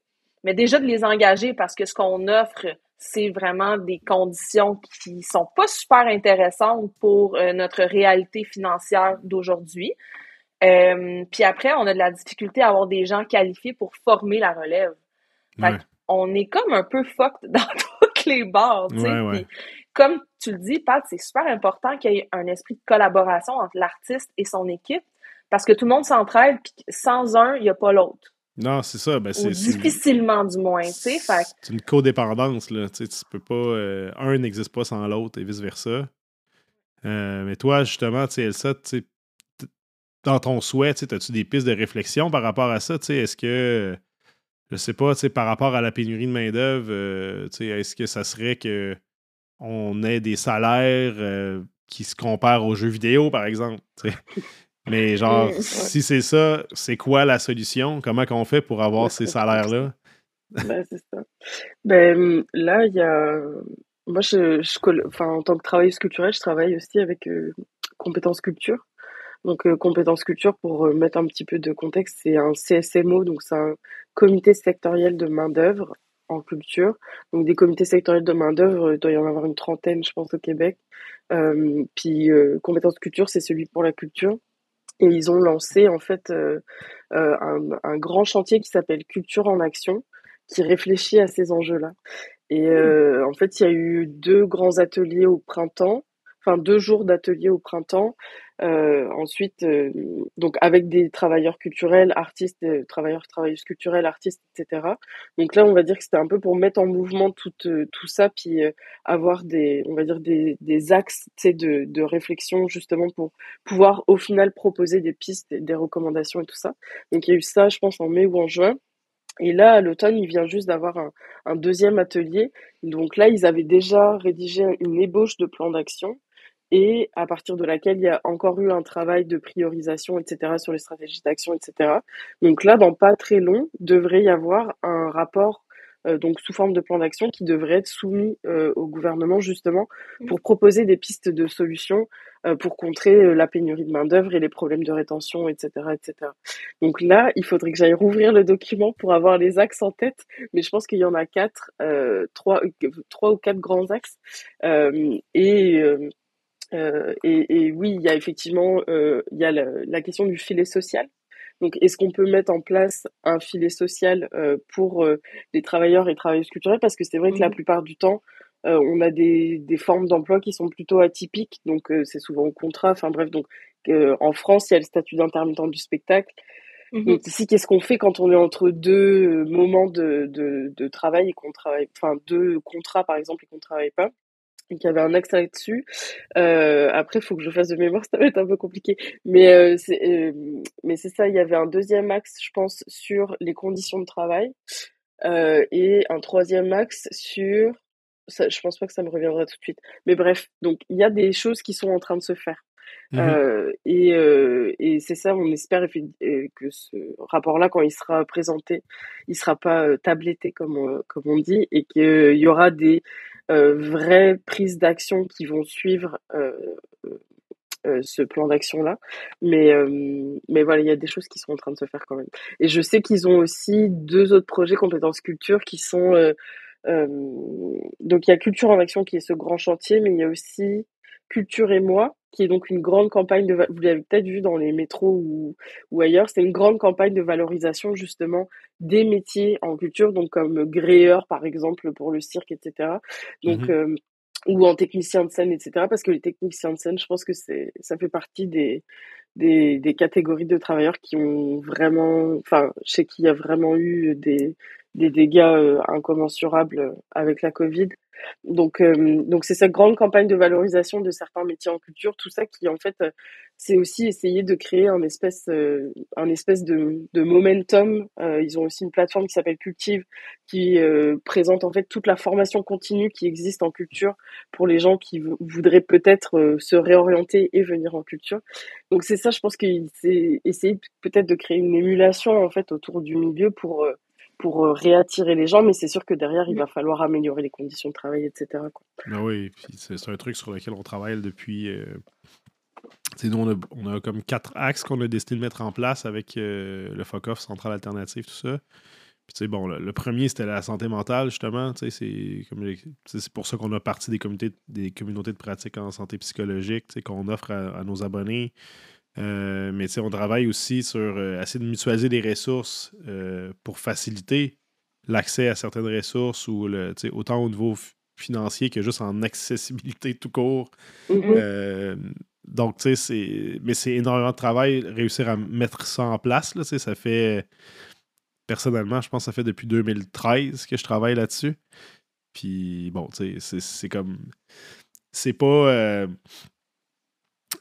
mais déjà de les engager parce que ce qu'on offre, c'est vraiment des conditions qui sont pas super intéressantes pour euh, notre réalité financière d'aujourd'hui. Euh, puis après, on a de la difficulté à avoir des gens qualifiés pour former la relève. On est comme un peu fucked [laughs] dans toutes les barres. comme tu le dis, Pat, c'est super important qu'il y ait un esprit de collaboration entre l'artiste et son équipe parce que tout le monde s'entraide, puis sans un, il n'y a pas l'autre. Non, c'est ça. Ben, c'est, difficilement, du moins. C'est une codépendance. Là. Tu peux pas. Euh, un n'existe pas sans l'autre et vice-versa. Euh, mais toi, justement, tu sais, Elsa, dans ton souhait, as-tu des pistes de réflexion par rapport à ça? Est-ce que, je sais pas, par rapport à la pénurie de main-d'œuvre, euh, est-ce que ça serait que on ait des salaires qui se comparent aux jeux vidéo, par exemple? Mais genre, si c'est ça, c'est quoi la solution? Comment qu'on fait pour avoir ces [laughs] salaires-là? Ben, c'est ça. Ben, là, il y a. Moi, je, enfin, en tant que travailleuse culturelle, je travaille aussi avec euh, compétences culture. Donc, euh, compétences culture, pour euh, mettre un petit peu de contexte, c'est un CSMO, donc c'est un comité sectoriel de main-d'œuvre en culture. Donc, des comités sectoriels de main-d'œuvre, il doit y en avoir une trentaine, je pense, au Québec. Euh, puis, compétences culture, c'est celui pour la culture. Et ils ont lancé, en fait, un, un, grand chantier qui s'appelle Culture en Action, qui réfléchit à ces enjeux-là. Et mmh. en fait, il y a eu deux grands ateliers au printemps enfin deux jours d'atelier au printemps. Euh, ensuite, euh, donc avec des travailleurs culturels, artistes, euh, travailleurs, travailleuses culturelles, artistes, etc. Donc là, on va dire que c'était un peu pour mettre en mouvement tout, tout ça, puis avoir des, on va dire des, des axes de, de réflexion justement pour pouvoir au final proposer des pistes, des recommandations et tout ça. Donc il y a eu ça, je pense, en mai ou en juin. Et là, à l'automne, il vient juste d'avoir un, un, deuxième atelier. Donc là, ils avaient déjà rédigé une ébauche de plan d'action et à partir de laquelle il y a encore eu un travail de priorisation, etc., sur les stratégies d'action, etc. Donc là, dans pas très long, devrait y avoir un rapport euh, donc sous forme de plan d'action qui devrait être soumis euh, au gouvernement justement pour proposer des pistes de solutions euh, pour contrer la pénurie de main d'œuvre et les problèmes de rétention, etc., etc. Donc là, il faudrait que j'aille rouvrir le document pour avoir les axes en tête, mais je pense qu'il y en a quatre, trois, trois ou quatre grands axes et euh, et, et, oui, il y a effectivement euh, il y a la, la, question du filet social. Donc, est-ce qu'on peut mettre en place un filet social euh, pour les travailleurs et travailleuses culturelles? Parce que c'est vrai que la mmh plupart du temps, on a des, des formes d'emploi qui sont plutôt atypiques. Donc, c'est souvent au contrat. Enfin bref, donc en France, il y a le statut d'intermittent du spectacle. Mmh donc ici, qu'est-ce qu'on fait quand on est entre deux moments de, de, de travail et qu'on travaille, enfin deux contrats par exemple et qu'on travaille pas? Qui avait un axe là-dessus. Euh, après, il faut que je fasse de mémoire, [laughs] ça va être un peu compliqué. Mais euh, c'est euh, mais c'est ça, il y avait un deuxième axe, je pense, sur les conditions de travail et un troisième axe sur... Ça, je pense pas que ça me reviendra tout de suite. Mais bref, donc il y a des choses qui sont en train de se faire. Mmh euh, et, et c'est ça, on espère que ce rapport-là, quand il sera présenté, il sera pas tabletté comme comme on dit, et qu'il y aura des vraies prises d'action qui vont suivre euh, euh, ce plan d'action-là. Mais, mais voilà, il y a des choses qui sont en train de se faire quand même. Et je sais qu'ils ont aussi deux autres projets compétences culture qui sont... donc il y a Culture en action qui est ce grand chantier, mais il y a aussi Culture et moi, qui est donc une grande campagne de, vous l'avez peut-être vu dans les métros ou, ou ailleurs, c'est une grande campagne de valorisation justement des métiers en culture, donc comme gréeur par exemple pour le cirque, etc. Donc mmh euh, ou en technicien de scène, etc. Parce que les techniciens de scène, je pense que c'est ça fait partie des, des, des catégories de travailleurs qui ont vraiment, enfin, chez qui il y a vraiment eu des des dégâts incommensurables avec la Covid. Donc, euh, donc c'est cette grande campagne de valorisation de certains métiers en culture, tout ça qui en fait, euh, c'est aussi essayer de créer un espèce, euh, un espèce de, de momentum. ils ont aussi une plateforme qui s'appelle Cultive, qui présente en fait toute la formation continue qui existe en culture pour les gens qui voudraient peut-être se réorienter et venir en culture. Donc c'est ça, je pense qu'il c'est essayer peut-être de créer une émulation en fait autour du milieu pour pour euh, réattirer les gens, mais c'est sûr que derrière, il va falloir améliorer les conditions de travail, etc. Ben oui, c'est un truc sur lequel on travaille depuis. Euh, nous, on a, on a, comme quatre axes qu'on a décidé de mettre en place avec euh, le FOCOF, Centrale Alternative, tout ça. Puis, bon, le, premier, c'était la santé mentale, justement. C'est pour ça qu'on a parti des, comités, des communautés de pratique en santé psychologique qu'on offre à, nos abonnés. Euh, mais on travaille aussi sur euh, essayer de mutualiser des ressources euh, pour faciliter l'accès à certaines ressources ou le, autant au niveau financier que juste en accessibilité tout court. Mm-hmm. donc, tu sais, mais c'est énormément de travail réussir à mettre ça en place. Là, ça fait, personnellement, je pense que ça fait depuis 2013 que je travaille là-dessus. Puis, bon, tu sais, c'est comme. C'est pas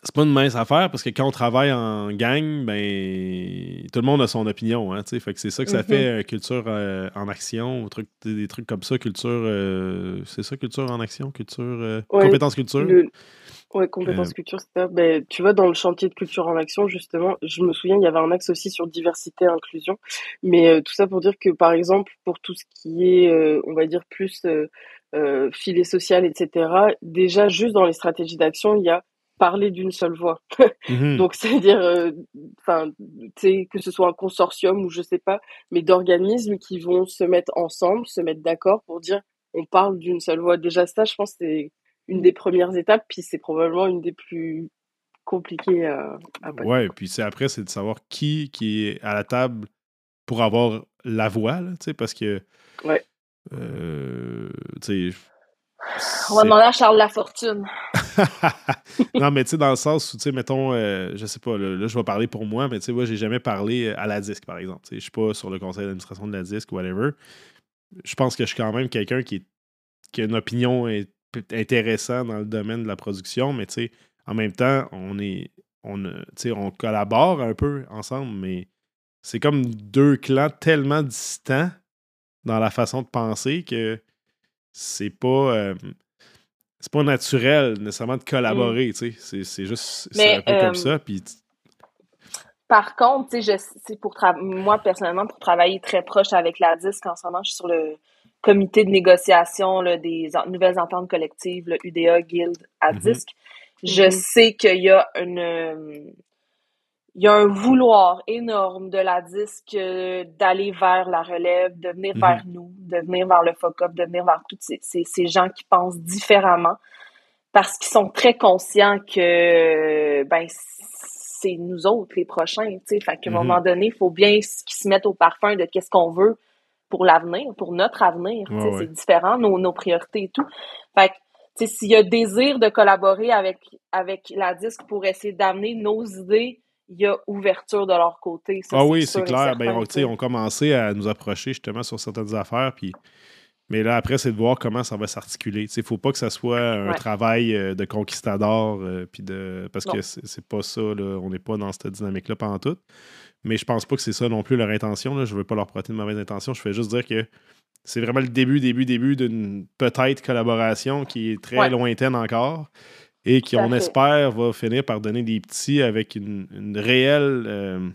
c'est pas une mince affaire parce que quand on travaille en gang, ben tout le monde a son opinion. Hein, fait que c'est ça que ça fait mm-hmm. culture euh, en action, truc, des, trucs comme ça, culture. Euh, c'est ça, culture en action, culture. Euh, compétence culture? Oui, compétence culture, c'est ben, tu vois, dans le chantier de culture en action, justement, je me souviens, il y avait un axe aussi sur diversité et inclusion. Mais tout ça pour dire que, par exemple, pour tout ce qui est, on va dire, plus filet social, etc., déjà, juste dans les stratégies d'action, il y a parler d'une seule voix. Mhm. Donc, c'est-à-dire, euh, enfin, que ce soit un consortium ou je sais pas, mais d'organismes qui vont se mettre ensemble, se mettre d'accord pour dire on parle d'une seule voix. Déjà, ça, je pense, c'est une des premières étapes, puis c'est probablement une des plus compliquées à, à Ouais, puis c'est après, c'est de savoir qui qui est à la table pour avoir la voix, tu sais, parce que. Ouais. Euh, tu sais, on va demander à Charles Lafortune. [laughs] non, mais tu sais, dans le sens où, tu sais, mettons, euh, je sais pas, là, je vais parler pour moi, mais tu sais, moi, j'ai jamais parlé à la disque, par exemple. Je suis pas sur le conseil d'administration de la disque ou whatever. Je pense que je suis quand même quelqu'un qui, qui, a une opinion intéressante dans le domaine de la production, mais tu sais, en même temps, on est. On, on collabore un peu ensemble, mais c'est comme deux clans tellement distants dans la façon de penser que c'est pas. Euh, c'est pas naturel nécessairement de collaborer, mm. tu sais. C'est juste. C'est un peu comme euh, ça. Puis. Par contre, tu sais, pour moi, personnellement, pour travailler très proche avec la DISC, en ce moment, je suis sur le comité de négociation des nouvelles ententes collectives, le UDA, Guild, à mm-hmm. DISC. Je mm-hmm. sais qu'il y a une, il y a un vouloir énorme de la disque euh, d'aller vers la relève, de venir mhm. vers nous, de venir vers le FOCUP, de venir vers tous ces, ces, gens qui pensent différemment parce qu'ils sont très conscients que ben c'est nous autres les prochains, tu sais. Fait qu'à un mhm. moment donné, il faut bien qu'ils se mettent au parfum de qu'est-ce qu'on veut pour l'avenir, pour notre avenir. C'est différent, nos, nos priorités et tout. Fait que, s'il y a désir de collaborer avec, avec la disque pour essayer d'amener nos idées il y a ouverture de leur côté. ah oui, c'est clair. Ben, on, on commencé à nous approcher justement sur certaines affaires. Puis... Mais là, après, c'est de voir comment ça va s'articuler. Il ne faut pas que ça soit un travail euh, de conquistador. Euh, puis de... Parce que c'est pas ça. Là. On n'est pas dans cette dynamique-là pendant tout. Mais je pense pas que c'est ça non plus leur intention. Là. Je veux pas leur prêter de mauvaise intention. Je fais juste dire que c'est vraiment le début, début, début d'une peut-être collaboration qui est très lointaine encore et qui, on espère, va finir par donner des petits avec une, réelle. Euh,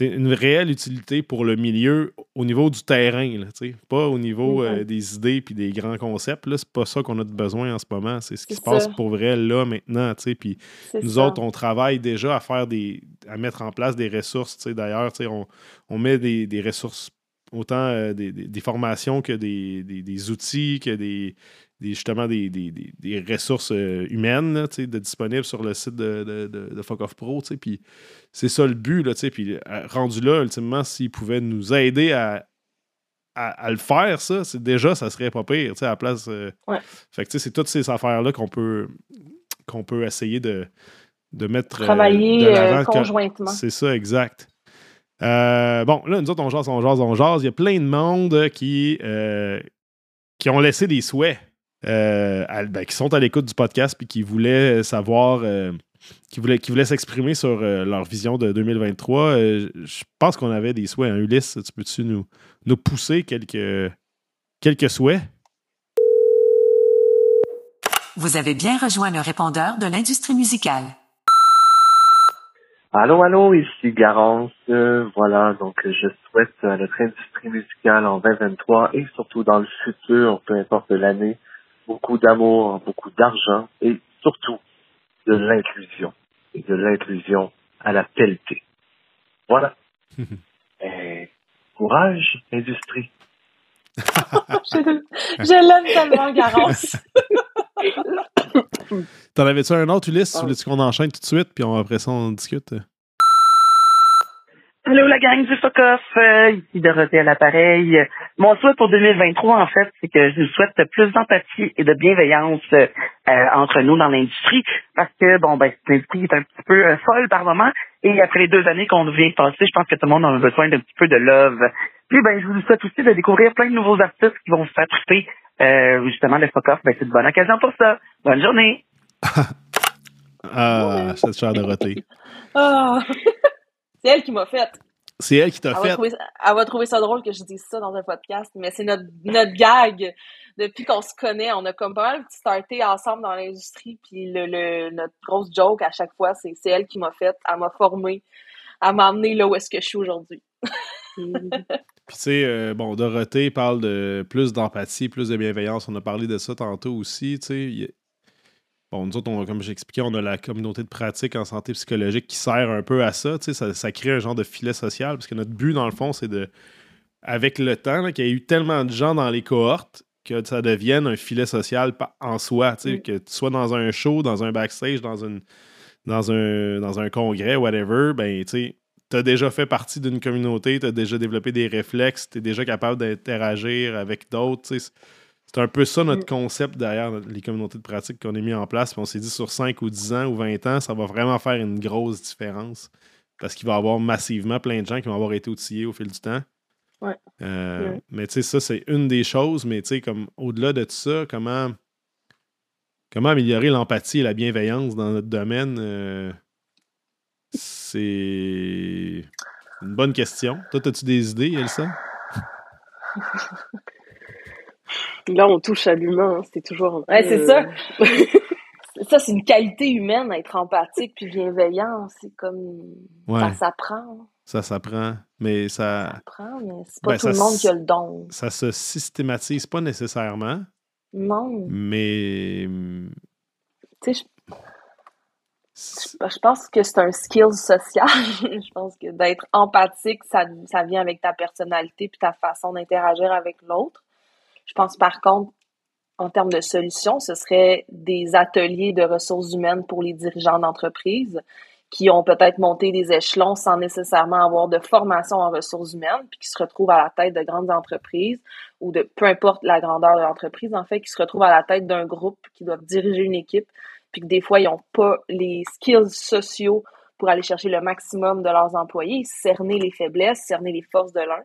une réelle utilité pour le milieu au niveau du terrain, là, pas au niveau euh, des idées puis des grands concepts. C'est pas ça qu'on a de besoin en ce moment. C'est ce qui se passe pour vrai là, maintenant. Puis nous autres, on travaille déjà à faire des. à mettre en place des ressources. D'ailleurs, on, on met des, des ressources autant euh, des, des, formations que des, des, outils, que des, justement des, ressources euh, humaines de, disponibles sur le site de, de, de, Fuck Off Pro. Puis c'est ça le but. Là, puis euh, rendu là, ultimement, s'ils pouvaient nous aider à, à, le faire, ça, c'est déjà, ça serait pas pire, à la place. Euh, fait que c'est toutes ces affaires-là qu'on peut qu'on peut essayer de, de mettre. Travailler conjointement. C'est ça, exact. Euh, bon, là, nous autres, on jase, on jase, on jase. Il y a plein de monde qui, euh, qui ont laissé des souhaits, euh, ben, qui sont à l'écoute du podcast puis qui voulaient savoir, qui voulaient, qui voulaient s'exprimer sur leur vision de 2023. je pense qu'on avait des souhaits. Hein. Ulysse, tu peux-tu nous, nous pousser quelques, quelques souhaits? Vous avez bien rejoint le répondeur de l'industrie musicale. Allô, allô, ici Garance. voilà, donc je souhaite à notre industrie musicale en 2023 et surtout dans le futur, peu importe l'année, beaucoup d'amour, beaucoup d'argent et surtout de l'inclusion et de l'inclusion à la qualité. Voilà. [laughs] et courage, industrie. [laughs] je, l'aime tellement, Garance. T'en avais-tu un autre, Ulysse? Ah. Voulais-tu qu'on enchaîne tout de suite, puis on, après ça, on discute? Allô, la gang du Fuck Off, euh, ici Dorothée à l'appareil. Mon souhait pour 2023, en fait, c'est que je souhaite plus d'empathie et de bienveillance euh, entre nous dans l'industrie, parce que, bon, ben, cette industrie est un petit peu euh, folle par moment, et après les deux années qu'on vient de passer, je pense que tout le monde a besoin d'un petit peu de love. Puis, ben, je vous souhaite aussi de découvrir plein de nouveaux artistes qui vont vous faire triper, justement, le Fuck Off. Ben, c'est une bonne occasion pour ça. Bonne journée! [laughs] ah, cette chère Dorothée. [laughs] Ah! C'est elle qui m'a fait. C'est elle qui t'a fait. elle va trouver ça drôle que je dise ça dans un podcast, mais c'est notre, notre gag. Depuis qu'on se connaît, on a comme pas mal starté ensemble dans l'industrie, puis le, notre grosse joke à chaque fois, c'est elle qui m'a fait, elle m'a formé, elle m'a amené là où est-ce que je suis aujourd'hui. [laughs] Puis tu sais, euh, bon, Dorothée parle de plus d'empathie, plus de bienveillance. On a parlé de ça tantôt aussi. Tu sais, Bon, nous autres, comme j'expliquais, on a la communauté de pratique en santé psychologique qui sert un peu à ça. Ça, ça crée un genre de filet social parce que notre but, dans le fond, c'est de, avec le temps, qu'il y ait eu tellement de gens dans les cohortes que ça devienne un filet social en soi. Mm. Que tu sois dans un show, dans un backstage, dans, une, dans, un, dans un congrès, whatever, ben, tu as déjà fait partie d'une communauté, tu as déjà développé des réflexes, tu es déjà capable d'interagir avec d'autres. C'est un peu ça notre mm. concept derrière les communautés de pratique qu'on a mis en place. on s'est dit sur 5 ou 10 ans ou 20 ans, ça va vraiment faire une grosse différence. Parce qu'il va y avoir massivement plein de gens qui vont avoir été outillés au fil du temps. Ouais. Euh, mais tu sais, ça, c'est une des choses. Mais tu sais, comme au-delà de tout ça, comment, comment améliorer l'empathie et la bienveillance dans notre domaine? Euh, c'est une bonne question. Toi, as-tu des idées, Elsa? [laughs] Là, on touche à l'humain, hein, c'est toujours. Ouais, c'est ça. [laughs] ça, c'est une qualité humaine, être empathique puis bienveillant. C'est comme. Ça s'apprend. Ça s'apprend, mais ça. Ça s'apprend, mais c'est pas ben, tout le monde qui a le don. Ça se systématise pas nécessairement. Non. Mais. Tu sais, je... pense que c'est un skill social. [laughs] je pense que d'être empathique, ça, ça vient avec ta personnalité puis ta façon d'interagir avec l'autre. Je pense par contre, en termes de solutions, ce serait des ateliers de ressources humaines pour les dirigeants d'entreprise qui ont peut-être monté des échelons sans nécessairement avoir de formation en ressources humaines, puis qui se retrouvent à la tête de grandes entreprises ou de peu importe la grandeur de l'entreprise, en fait, qui se retrouvent à la tête d'un groupe qui doivent diriger une équipe, puis que des fois, ils n'ont pas les skills sociaux pour aller chercher le maximum de leurs employés, cerner les faiblesses, cerner les forces de l'un.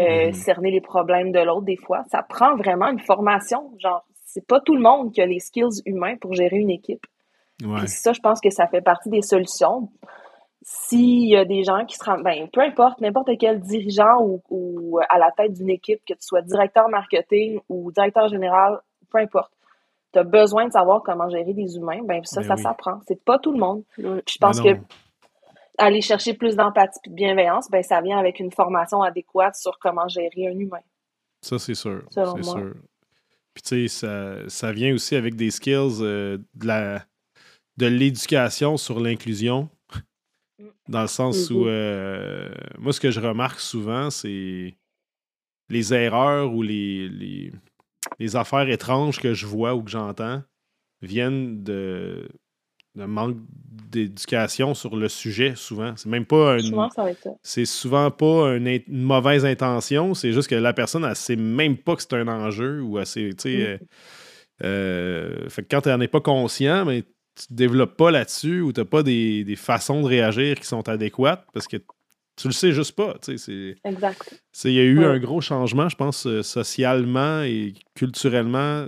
Euh, mm-hmm. cerner les problèmes de l'autre des fois. Ça prend vraiment une formation. Genre, c'est pas tout le monde qui a les skills humains pour gérer une équipe. Ouais. ça, je pense que ça fait partie des solutions. S'il y a des gens qui se rendent, ben, peu importe, n'importe quel dirigeant ou, à la tête d'une équipe, que tu sois directeur marketing ou directeur général, peu importe, tu as besoin de savoir comment gérer des humains, ben ça, ben ça s'apprend. C'est pas tout le monde. je pense que aller chercher plus d'empathie et de bienveillance, ben, ça vient avec une formation adéquate sur comment gérer un humain. Ça, c'est sûr. C'est sûr. Puis, tu sais, ça, vient aussi avec des skills euh, de la de l'éducation sur l'inclusion. Mm. Dans le sens où, mm-hmm. euh, moi, ce que je remarque souvent, c'est les erreurs ou les, les, les, affaires étranges que je vois ou que j'entends viennent de, un manque d'éducation sur le sujet, souvent. C'est même pas C'est souvent pas une, mauvaise intention, c'est juste que la personne, elle sait même pas que c'est un enjeu ou assez. Mm. Euh, euh, fait que quand tu n'en es pas conscient, mais tu te développes pas là-dessus ou tu n'as pas des, façons de réagir qui sont adéquates parce que tu le sais juste pas. Exact. Il y a eu un gros changement, je pense, euh, socialement et culturellement,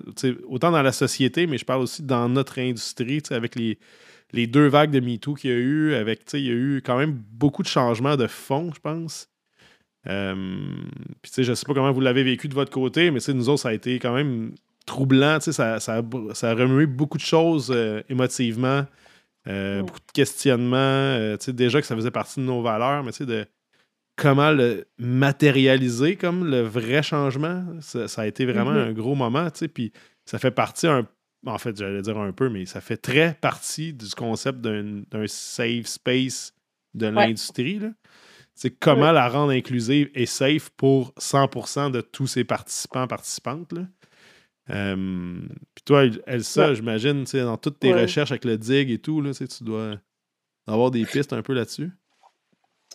autant dans la société, mais je parle aussi dans notre industrie, avec les, les deux vagues de MeToo qu'il y a eu, avec, il y a eu quand même beaucoup de changements de fond, je pense. Euh, puis, tu sais, je sais pas comment vous l'avez vécu de votre côté, mais nous autres, ça a été quand même troublant. Ça, ça, ça, a remué beaucoup de choses euh, émotivement, euh, beaucoup de questionnements. déjà que ça faisait partie de nos valeurs, mais de comment le matérialiser comme le vrai changement, ça, a été vraiment mm-hmm. un gros moment. Puis ça fait partie un en fait, j'allais dire un peu, mais ça fait très partie du concept d'un safe space de l'industrie. C'est comment la rendre inclusive et safe pour 100% de tous ses participants, participantes. Là. Puis toi, Elsa, j'imagine, dans toutes tes recherches avec le DIG et tout, là, tu dois avoir des pistes un peu là-dessus?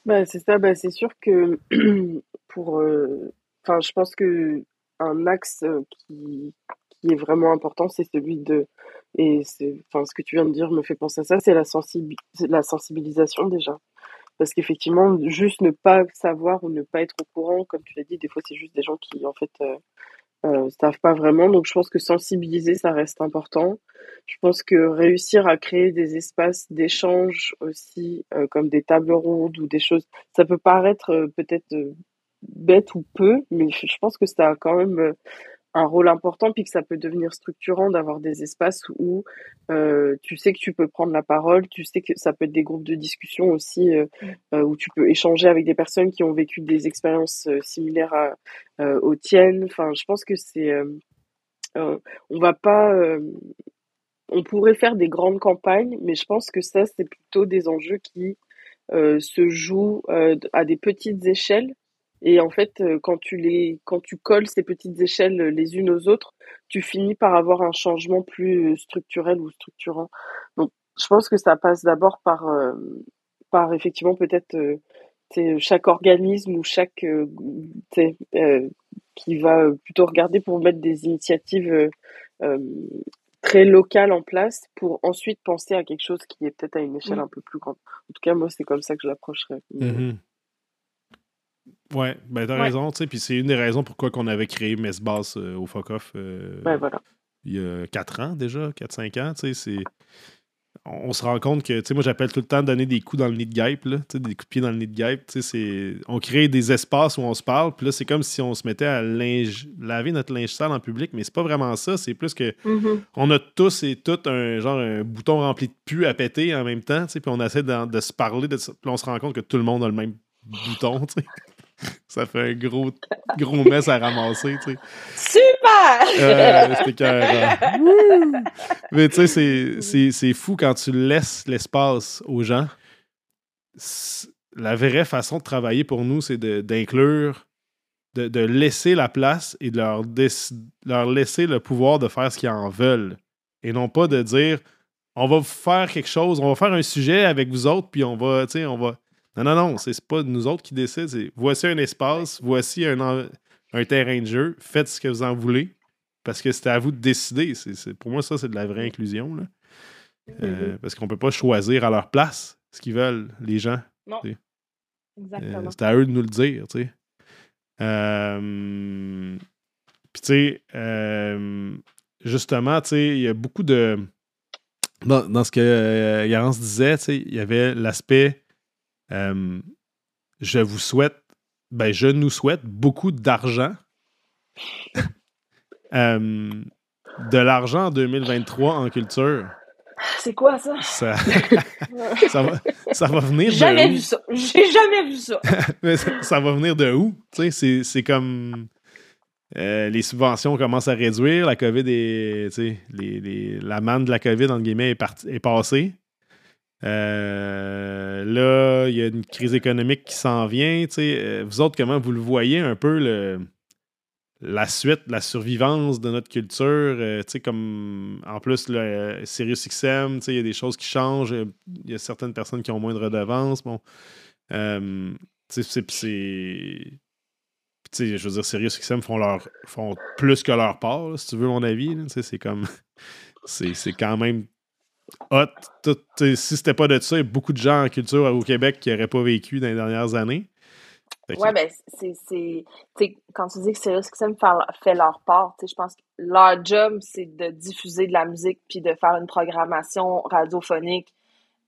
Ben, c'est ça, ben, c'est sûr que [clears throat] pour. Euh, enfin, je pense que un axe euh, qui, qui est vraiment important, c'est celui de. Et enfin, ce que tu viens de dire me fait penser à ça, c'est la, la sensibilisation déjà. Parce qu'effectivement, juste ne pas savoir ou ne pas être au courant, comme tu l'as dit, des fois c'est juste des gens qui en fait euh, euh, savent pas vraiment. Donc je pense que sensibiliser, ça reste important. Je pense que réussir à créer des espaces d'échange aussi, euh, comme des tables rondes ou des choses, ça peut paraître euh, peut-être euh, bête ou peu, mais je pense que ça a quand même un rôle important, puis que ça peut devenir structurant d'avoir des espaces où euh, tu sais que tu peux prendre la parole, tu sais que ça peut être des groupes de discussion aussi, euh, euh, où tu peux échanger avec des personnes qui ont vécu des expériences similaires à, aux tiennes. Enfin, je pense que c'est... on va pas... on pourrait faire des grandes campagnes, mais je pense que ça, c'est plutôt des enjeux qui se jouent à des petites échelles et en fait, euh, quand tu les, quand tu colles ces petites échelles les unes aux autres, tu finis par avoir un changement plus structurel ou structurant. Donc, je pense que ça passe d'abord par, euh, par effectivement peut-être euh, chaque organisme ou chaque qui va plutôt regarder pour mettre des initiatives très locales en place pour ensuite penser à quelque chose qui est peut-être à une échelle mmh. un peu plus grande. En tout cas, moi, c'est comme ça que je l'approcherais. Mmh Ouais, ben t'as raison, tu sais, puis c'est une des raisons pourquoi on avait créé Messbass euh, au FOCOF euh, ben, voilà. il y a 4 ans déjà, 4-5 ans, tu sais, c'est... On se rend compte que, tu sais, moi j'appelle tout le temps donner des coups dans le nid de guêpe, là, tu sais, des coups de pied dans le nid de guêpe, tu sais, c'est... On crée des espaces où on se parle, puis là c'est comme si on se mettait à linge... laver notre linge sale en public, mais c'est pas vraiment ça, c'est plus que mm-hmm. on a tous et toutes un genre un bouton rempli de pu à péter en même temps, tu sais, puis on essaie de, de se parler, de... puis on se rend compte que tout le monde a le même bouton, tu sais. [laughs] ça fait un gros, gros mess à ramasser, tu sais. Super! Euh, C'était [laughs] Mais tu sais, c'est fou quand tu laisses l'espace aux gens. La vraie façon de travailler pour nous, c'est d'inclure, de, de, laisser la place et de leur, leur laisser le pouvoir de faire ce qu'ils en veulent. Et non pas de dire on va faire quelque chose, on va faire un sujet avec vous autres, puis on va, tu sais, on va non, non, non, c'est pas nous autres qui décident. C'est voici un espace, voici un, un, terrain de jeu, faites ce que vous en voulez. Parce que c'est à vous de décider. Pour moi, ça, c'est de la vraie inclusion. Là. Euh, parce qu'on peut pas choisir à leur place ce qu'ils veulent, les gens. Non. Exactement. Euh, c'est à eux de nous le dire, tu sais. Euh, puis, tu sais, justement, tu sais, il y a beaucoup de. Dans, dans ce que Garance disait, tu sais, il y avait l'aspect euh, je vous souhaite, ben, je nous souhaite beaucoup d'argent. [laughs] Euh, de l'argent en 2023 en culture. C'est quoi ça? [laughs] Ça, va, ça va venir de jamais vu ça. J'ai jamais vu ça. [laughs] ça, va venir de où? C'est comme euh, les subventions commencent à réduire, la COVID est. Les, les, la manne de la COVID, entre guillemets, est, est passée. Euh, là, il y a une crise économique qui s'en vient. Euh, vous autres, comment vous le voyez un peu le, la suite, la survivance de notre culture? Euh, comme en plus, le Sirius XM, il y a des choses qui changent. Il y a certaines personnes qui ont moins de redevances. Bon, c'est. je veux dire, Sirius XM font, leur, font plus que leur part, si tu veux mon avis. C'est comme. [laughs] C'est quand même hot. si c'était pas de ça, il y a beaucoup de gens en culture au Québec qui n'auraient pas vécu dans les dernières années. Ouais, ben, c'est. Quand tu dis que Sirius XM fait leur part, je pense que leur job, c'est de diffuser de la musique puis de faire une programmation radiophonique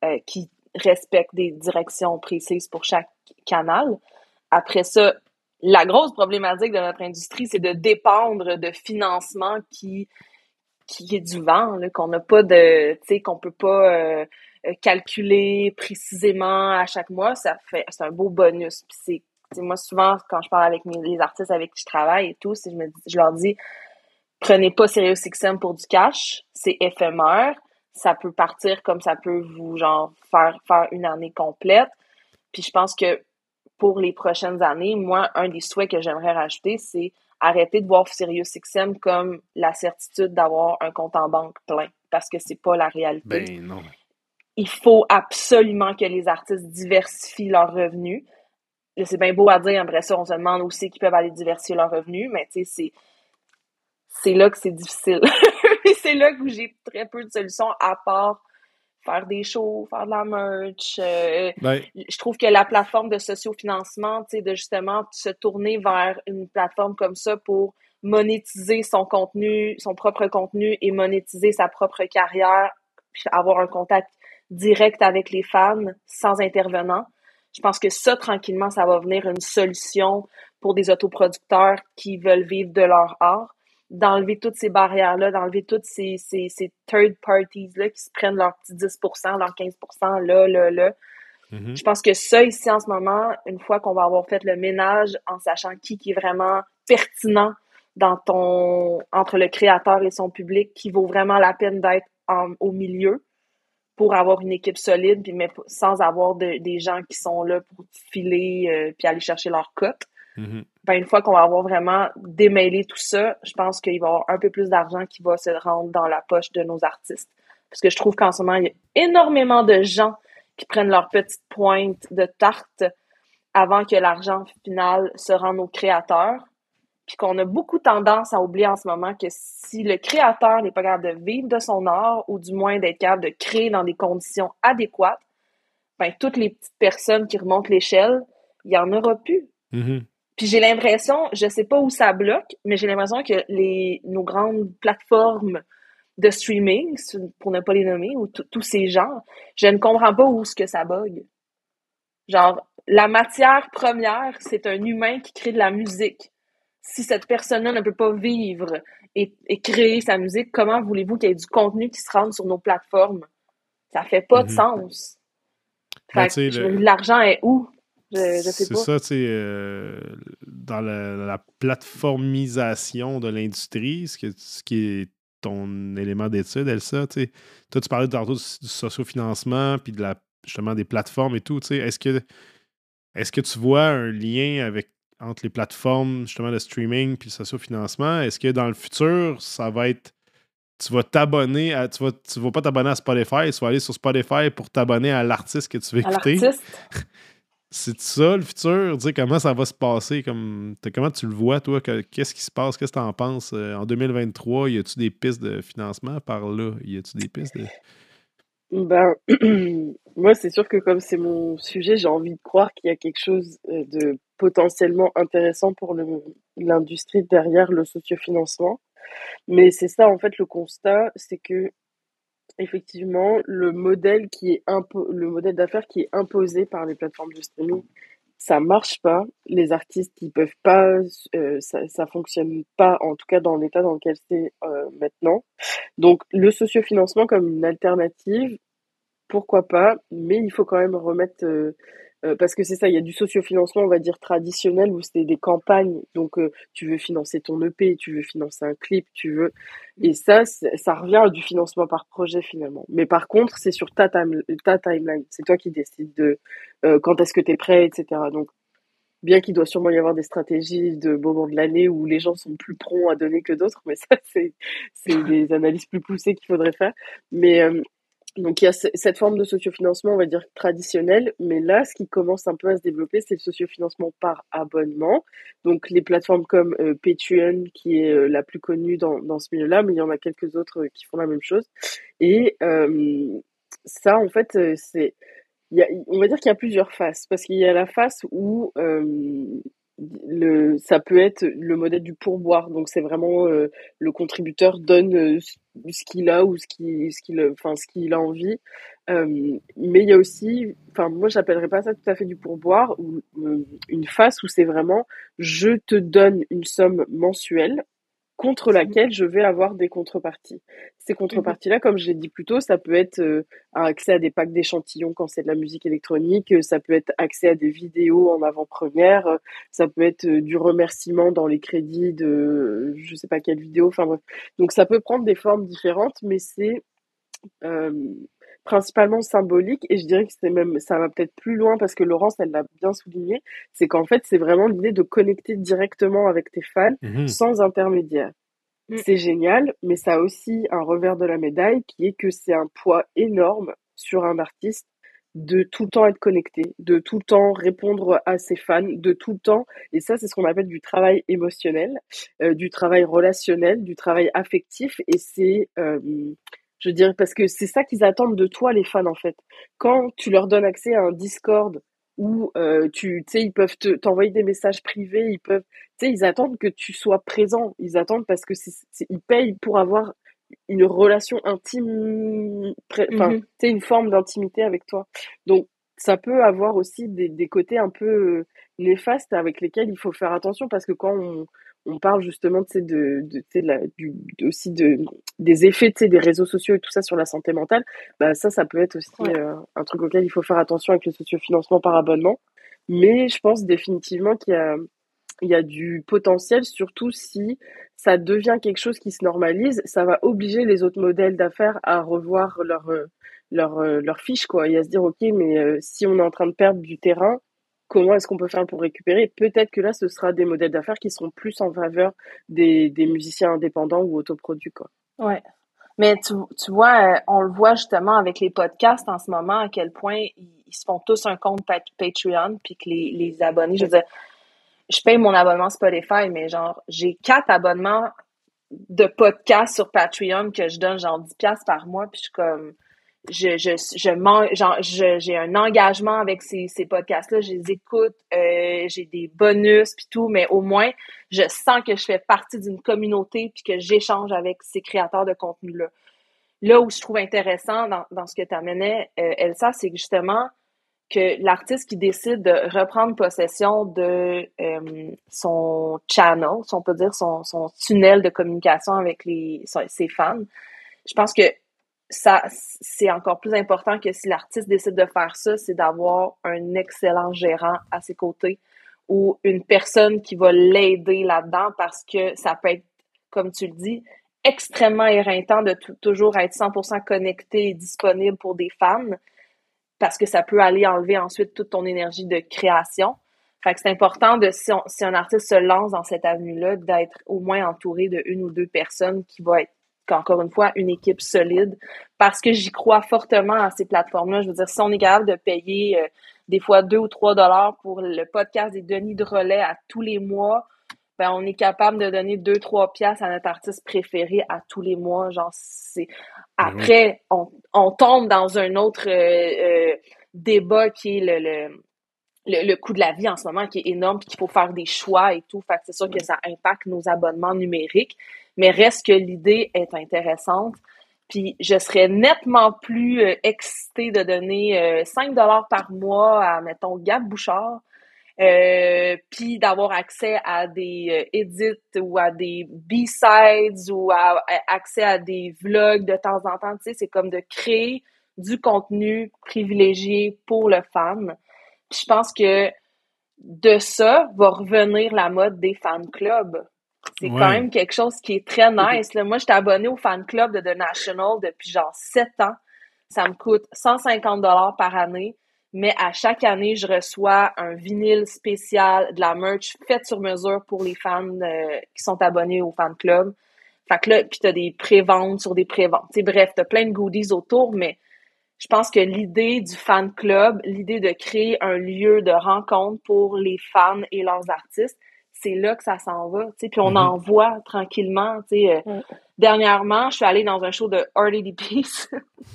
euh, qui respecte des directions précises pour chaque canal. Après ça, la grosse problématique de notre industrie, c'est de dépendre de financement qui, qui est du vent, qu'on n'a pas de, tu sais, qu'on peut pas euh, calculer précisément à chaque mois. Ça fait, c'est un beau bonus. Puis c'est, moi souvent quand je parle avec mes, les artistes avec qui je travaille et tout, je me, je leur dis, prenez pas Serious XM pour du cash, c'est éphémère. Ça peut partir comme ça peut vous genre faire faire une année complète. Puis je pense que pour les prochaines années, moi, un des souhaits que j'aimerais rajouter, c'est arrêter de voir SiriusXM comme la certitude d'avoir un compte en banque plein, parce que c'est pas la réalité. Ben non. Il faut absolument que les artistes diversifient leurs revenus. C'est bien beau à dire, après ça, on se demande aussi qu'ils peuvent aller diversifier leurs revenus, mais tu sais, c'est c'est là que c'est difficile. [laughs] c'est là que j'ai très peu de solutions à part faire des shows, faire de la merch. Euh, ben, je trouve que la plateforme de sociofinancement, tu sais, de justement se tourner vers une plateforme comme ça pour monétiser son contenu, son propre contenu et monétiser sa propre carrière, puis avoir un contact direct avec les fans sans intervenant. Je pense que ça, tranquillement, ça va venir une solution pour des autoproducteurs qui veulent vivre de leur art d'enlever toutes ces barrières-là, d'enlever toutes ces, ces, ces third parties-là qui se prennent leur petit 10 leur 15% là, là, là. mm-hmm. Je pense que ça, ici, en ce moment, une fois qu'on va avoir fait le ménage en sachant qui, qui est vraiment pertinent dans ton, entre le créateur et son public, qui vaut vraiment la peine d'être au milieu pour avoir une équipe solide, puis mais sans avoir de, des gens qui sont là pour filer euh, puis aller chercher leur cote. Mm-hmm. Ben, une fois qu'on va avoir vraiment démêlé tout ça, je pense qu'il va y avoir un peu plus d'argent qui va se rendre dans la poche de nos artistes. Parce que je trouve qu'en ce moment, il y a énormément de gens qui prennent leur petite pointe de tarte avant que l'argent final se rende aux créateurs. Puis qu'on a beaucoup tendance à oublier en ce moment que si le créateur n'est pas capable de vivre de son art, ou du moins d'être capable de créer dans des conditions adéquates, ben, toutes les petites personnes qui remontent l'échelle, il n'y en aura plus. Mm-hmm. Puis j'ai l'impression, je sais pas où ça bloque, mais j'ai l'impression que les nos grandes plateformes de streaming, pour ne pas les nommer, ou tous ces gens, je ne comprends pas où ce que ça bug. Genre, la matière première, c'est un humain qui crée de la musique. Si cette personne-là ne peut pas vivre et, créer sa musique, comment voulez-vous qu'il y ait du contenu qui se rende sur nos plateformes? Ça fait pas de Mm-hmm. sens. Ben, Fait que l'argent est où? Je, je sais C'est ça, tu sais, euh, dans la, la plateformisation de l'industrie, ce, que- ce qui est ton élément d'étude, Elsa, tu sais, toi, tu parlais tantôt du, du sociofinancement, puis de la, justement des plateformes et tout, tu sais, est-ce que, est-ce que tu vois un lien avec, entre les plateformes, justement, de streaming puis le sociofinancement? Est-ce que dans le futur, ça va être tu vas t'abonner à. Tu vas, tu vas pas t'abonner à Spotify, tu vas aller sur Spotify pour t'abonner à l'artiste que tu veux écouter? [laughs] C'est ça le futur? Comment ça va se passer? Comme, comment tu le vois, toi? Que- Qu'est-ce qui se passe? Qu'est-ce que tu en penses? Euh, en 2023, y a-tu des pistes de financement par là? Y a-tu des pistes de. Ben, [clears throat] moi, c'est sûr que comme c'est mon sujet, j'ai envie de croire qu'il y a quelque chose euh, de potentiellement intéressant pour l'industrie derrière le sociofinancement. Mais c'est ça, en fait, le constat, c'est que effectivement, le modèle qui est le modèle d'affaires qui est imposé par les plateformes de streaming, ça marche pas. Les artistes, ils peuvent pas, euh, ça, ça fonctionne pas, en tout cas dans l'état dans lequel c'est euh, maintenant. Donc, le sociofinancement comme une alternative, pourquoi pas, mais il faut quand même remettre, euh, euh, parce que c'est ça, il y a du sociofinancement, on va dire traditionnel, où c'était des campagnes, donc euh, tu veux financer ton EP, tu veux financer un clip, tu veux, et ça, ça revient à du financement par projet finalement. Mais par contre, c'est sur ta, time- ta timeline, c'est toi qui décides de euh, quand est-ce que tu es prêt, etc. Donc, bien qu'il doit sûrement y avoir des stratégies de moment de l'année où les gens sont plus prompts à donner que d'autres, mais ça, c'est [laughs] des analyses plus poussées qu'il faudrait faire. Mais donc il y a cette forme de sociofinancement, on va dire traditionnelle, mais là, ce qui commence un peu à se développer, c'est le sociofinancement par abonnement. Donc les plateformes comme euh, Patreon, qui est euh, la plus connue dans, dans ce milieu-là, mais il y en a quelques autres qui font la même chose. Et ça, en fait, c'est, on va dire qu'il y a plusieurs faces, parce qu'il y a la face où le, ça peut être le modèle du pourboire. Donc c'est vraiment euh, le contributeur donne euh, ce qu'il a ou ce qu'il ce qu'il enfin ce qu'il a envie. Euh, mais il y a aussi, enfin moi j'appellerais pas ça tout à fait du pourboire ou une face où c'est vraiment je te donne une somme mensuelle contre laquelle je vais avoir des contreparties. Ces contreparties-là, comme j'ai dit plus tôt, ça peut être euh, accès à des packs d'échantillons quand c'est de la musique électronique, euh, ça peut être accès à des vidéos en avant-première, euh, ça peut être du remerciement dans les crédits de je sais pas quelle vidéo, enfin bref. Donc ça peut prendre des formes différentes, mais c'est principalement symbolique et je dirais que c'est même ça va peut-être plus loin parce que Laurence elle l'a bien souligné c'est qu'en fait c'est vraiment l'idée de connecter directement avec tes fans mmh sans intermédiaire mmh. c'est génial mais ça a aussi un revers de la médaille qui est que c'est un poids énorme sur un artiste de tout le temps être connecté, de tout le temps répondre à ses fans, de tout le temps, et ça c'est ce qu'on appelle du travail émotionnel, euh, du travail relationnel, du travail affectif, et c'est euh, je dire, parce que c'est ça qu'ils attendent de toi, les fans, en fait. Quand tu leur donnes accès à un Discord où euh, tu sais, ils peuvent t'envoyer des messages privés, ils peuvent, tu sais, ils attendent que tu sois présent. Ils attendent parce que c'est, ils payent pour avoir une relation intime, enfin, mmh tu sais, une forme d'intimité avec toi. Donc, ça peut avoir aussi des, des côtés un peu euh, néfastes avec lesquels il faut faire attention parce que quand on, on parle justement de, de, de, la, du, aussi de, des effets des réseaux sociaux et tout ça sur la santé mentale, bah ça, ça peut être aussi euh, un truc auquel il faut faire attention avec le sociofinancement par abonnement. Mais je pense définitivement qu'il y a, il y a du potentiel, surtout si ça devient quelque chose qui se normalise, ça va obliger les autres modèles d'affaires à revoir leur, leur, leur fiche, quoi, et à se dire, OK, mais euh, si on est en train de perdre du terrain, comment est-ce qu'on peut faire pour récupérer Peut-être que là, ce sera des modèles d'affaires qui seront plus en faveur des, musiciens indépendants ou autoproduits. Quoi. Ouais. Mais tu, vois, euh, on le voit justement avec les podcasts en ce moment, à quel point ils, se font tous un compte Patreon, puis que les, les abonnés, je veux je paye mon abonnement Spotify, mais genre, j'ai quatre abonnements de podcasts sur Patreon que je donne genre 10$ par mois, puis je suis comme je, je, je j'ai un engagement avec ces, ces podcasts-là, je les écoute, euh, j'ai des bonus puis tout, mais au moins, je sens que je fais partie d'une communauté puis que j'échange avec ces créateurs de contenu-là. Là où je trouve intéressant dans, dans ce que tu amenais, euh, Elsa, c'est justement que l'artiste qui décide de reprendre possession de euh, son channel, si on peut dire son, son tunnel de communication avec les, ses fans, je pense que ça, c'est encore plus important que si l'artiste décide de faire ça, c'est d'avoir un excellent gérant à ses côtés ou une personne qui va l'aider là-dedans parce que ça peut être, comme tu le dis, extrêmement éreintant de toujours être 100% connecté et disponible pour des fans parce que ça peut aller enlever ensuite toute ton énergie de création. Fait que c'est important de, si, si un artiste se lance dans cette avenue-là, d'être au moins entouré de une ou deux personnes qui vont être encore une fois, une équipe solide parce que j'y crois fortement à ces plateformes-là. Je veux dire, si on est capable de payer euh, des fois deux ou trois dollars pour le podcast des Denis de relais à tous les mois, ben on est capable de donner deux, trois piastres à notre artiste préféré à tous les mois. Genre, c'est. Ben Après, on, on, tombe dans un autre euh, euh, débat qui est le, le le, coût de la vie en ce moment qui est énorme puis qu'il faut faire des choix et tout. Fait c'est sûr que ça impacte nos abonnements numériques mais reste que l'idée est intéressante. Puis je serais nettement plus euh, excitée de donner 5 euh, dollars par mois à, mettons, Gab Bouchard, euh, puis d'avoir accès à des edits ou à des B-sides ou à, accès à des vlogs de temps en temps. Tu sais, c'est comme de créer du contenu privilégié pour le fan. Puis je pense que de ça va revenir la mode des fan clubs. C'est quand même quelque chose qui est très nice. Là. Moi, j'étais abonné au fan club de The National depuis genre 7 ans. Ça me coûte 150 dollars par année, mais à chaque année, je reçois un vinyle spécial, de la merch faite sur mesure pour les fans euh, qui sont abonnés au fan club. Fait que là, puis t'as des préventes sur des préventes. ventes bref, t'as plein de goodies autour, mais je pense que l'idée du fan club, l'idée de créer un lieu de rencontre pour les fans et leurs artistes, c'est là que ça s'en va. Puis on Mm-hmm. en voit tranquillement. tu sais, euh, Dernièrement, je suis allée dans un show de RDDPs.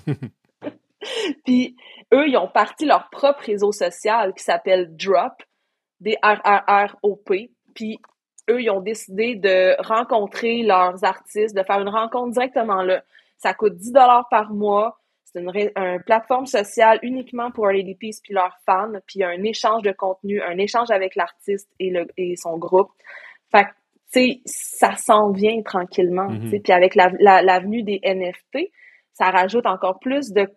[laughs] [laughs] Puis eux, ils ont parti leur propre réseau social qui s'appelle Drop, D-R-R-R-O-P. Puis eux, ils ont décidé de rencontrer leurs artistes, de faire une rencontre directement là. Ça coûte 10 dollars par mois. C'est une, une plateforme sociale uniquement pour RDDPs puis leurs fans. Puis un échange de contenu, un échange avec l'artiste et, le, et son groupe. Fait que, tu sais, ça s'en vient tranquillement. tu sais. Mhm. Puis avec la- la- l'avenue des NFT, ça rajoute encore plus de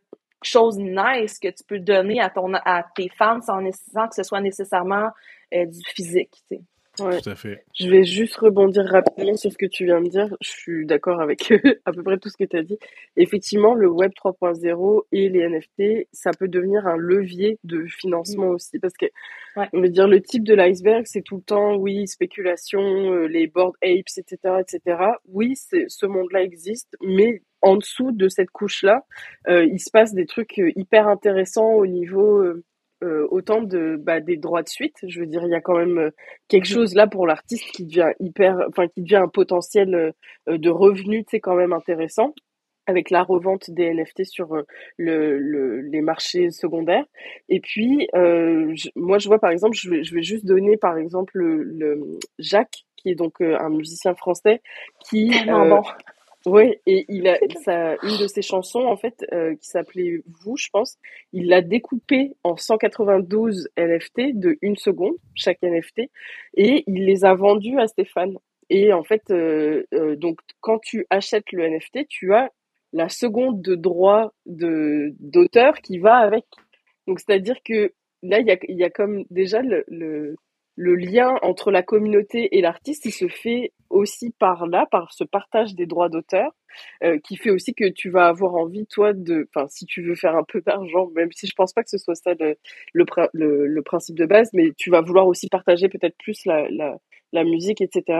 choses nice que tu peux donner à, ton, à tes fans sans que ce soit nécessairement euh, du physique. tu sais. Ouais. Tout à fait. Je vais juste rebondir rapidement sur ce que tu viens de dire. Je suis d'accord avec [laughs] à peu près tout ce que tu as dit. Effectivement, le Web 3.0 et les NFT, ça peut devenir un levier de financement aussi. Parce que, Ouais. on veut dire, le type de l'iceberg, c'est tout le temps, oui, spéculation, euh, les board apes, etc., etc. Oui, ce monde-là existe, mais en dessous de cette couche-là, euh, il se passe des trucs euh, hyper intéressants au niveau euh, euh, autant de bah, des droits de suite. Je veux dire, il y a quand même euh, quelque chose là pour l'artiste qui devient hyper, enfin qui devient un potentiel euh, de revenus, tu sais, quand même intéressant avec la revente des NFT sur le, le, les marchés secondaires. Et puis, euh, je- moi, je vois par exemple, je vais, je vais juste donner par exemple le, le Jacques, qui est donc euh, un musicien français, qui euh, Ouais, et il a sa, une de ses chansons, en fait, euh, qui s'appelait Vous, je pense, il l'a découpée en 192 NFT de une seconde, chaque NFT, et il les a vendus à Stéphane. Et en fait, euh, euh, donc, quand tu achètes le NFT, tu as la seconde de droit de, d'auteur qui va avec. Donc, c'est-à-dire que là, il y a, il y a comme déjà le, le, le lien entre la communauté et l'artiste, il se fait aussi par là, par ce partage des droits d'auteur, euh, qui fait aussi que tu vas avoir envie, toi, de, enfin, si tu veux faire un peu d'argent, même si je pense pas que ce soit ça le, le, prin- le, le principe de base, mais tu vas vouloir aussi partager peut-être plus la, la, musique, etc.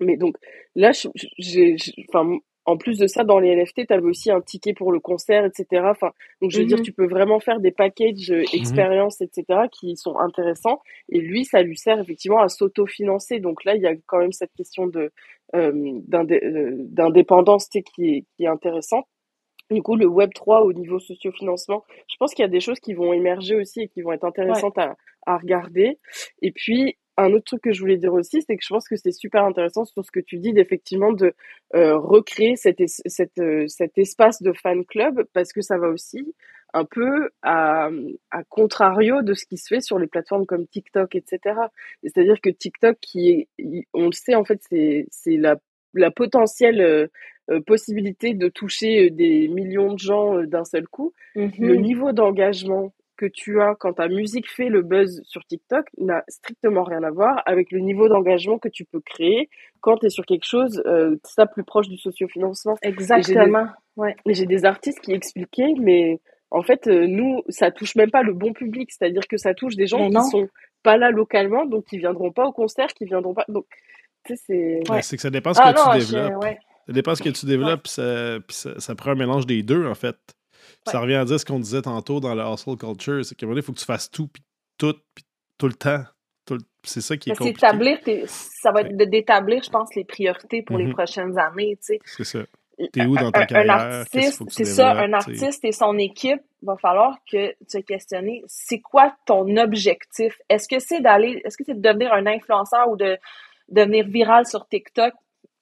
Mais donc là, j'ai- enfin, en plus de ça, dans les NFT, tu avais aussi un ticket pour le concert, etc. Enfin, donc je veux dire, Mhm. tu peux vraiment faire des packages euh, expériences, etc. qui sont intéressants. Et lui, ça lui sert effectivement à s'autofinancer. Donc là, il y a quand même cette question de euh, euh, d'indépendance tu sais, qui est, qui est intéressante. Du coup, le Web 3 au niveau sociofinancement, je pense qu'il y a des choses qui vont émerger aussi et qui vont être intéressantes à, à regarder. Et puis, un autre truc que je voulais dire aussi, c'est que je pense que c'est super intéressant sur ce que tu dis, d'effectivement de euh, recréer cet, es- cet, euh, cet espace de fan club, parce que ça va aussi un peu à, à contrario de ce qui se fait sur les plateformes comme TikTok, etc. Et C'est-à-dire que TikTok, qui est, on le sait, en fait, c'est la, la potentielle euh, euh, possibilité de toucher des millions de gens euh, d'un seul coup le Mhm. niveau d'engagement que tu as quand ta musique fait le buzz sur TikTok n'a strictement rien à voir avec le niveau d'engagement que tu peux créer quand tu es sur quelque chose euh, ça plus proche du sociofinancement. Exactement. J'ai des artistes qui expliquaient, mais en fait, euh, nous, ça touche même pas le bon public, c'est-à-dire que ça touche des gens Mais qui non. sont pas là localement, donc qui viendront pas au concert, qui viendront pas. Donc, tu sais, c'est. Ouais. c'est que ça dépend ce Ah que non, tu développes. ouais. Ça dépend ce que tu développes, puis ça, puis ça, ça prend un mélange des deux, en fait. Ça revient à dire ce qu'on disait tantôt dans le hustle culture, c'est qu'à un moment donné, il faut que tu fasses tout, puis tout, puis tout le temps. Tout le- C'est ça qui est compliqué. établir ça va être d'établir, je pense, les priorités pour les Mhm. prochaines années, tu sais. C'est ça. T'es où dans ta un, un carrière? C'est ça, un artiste et son équipe, va falloir que tu te questionnes, c'est quoi ton objectif? Est-ce que c'est d'aller, est-ce que c'est de devenir un influenceur ou de devenir viral sur TikTok?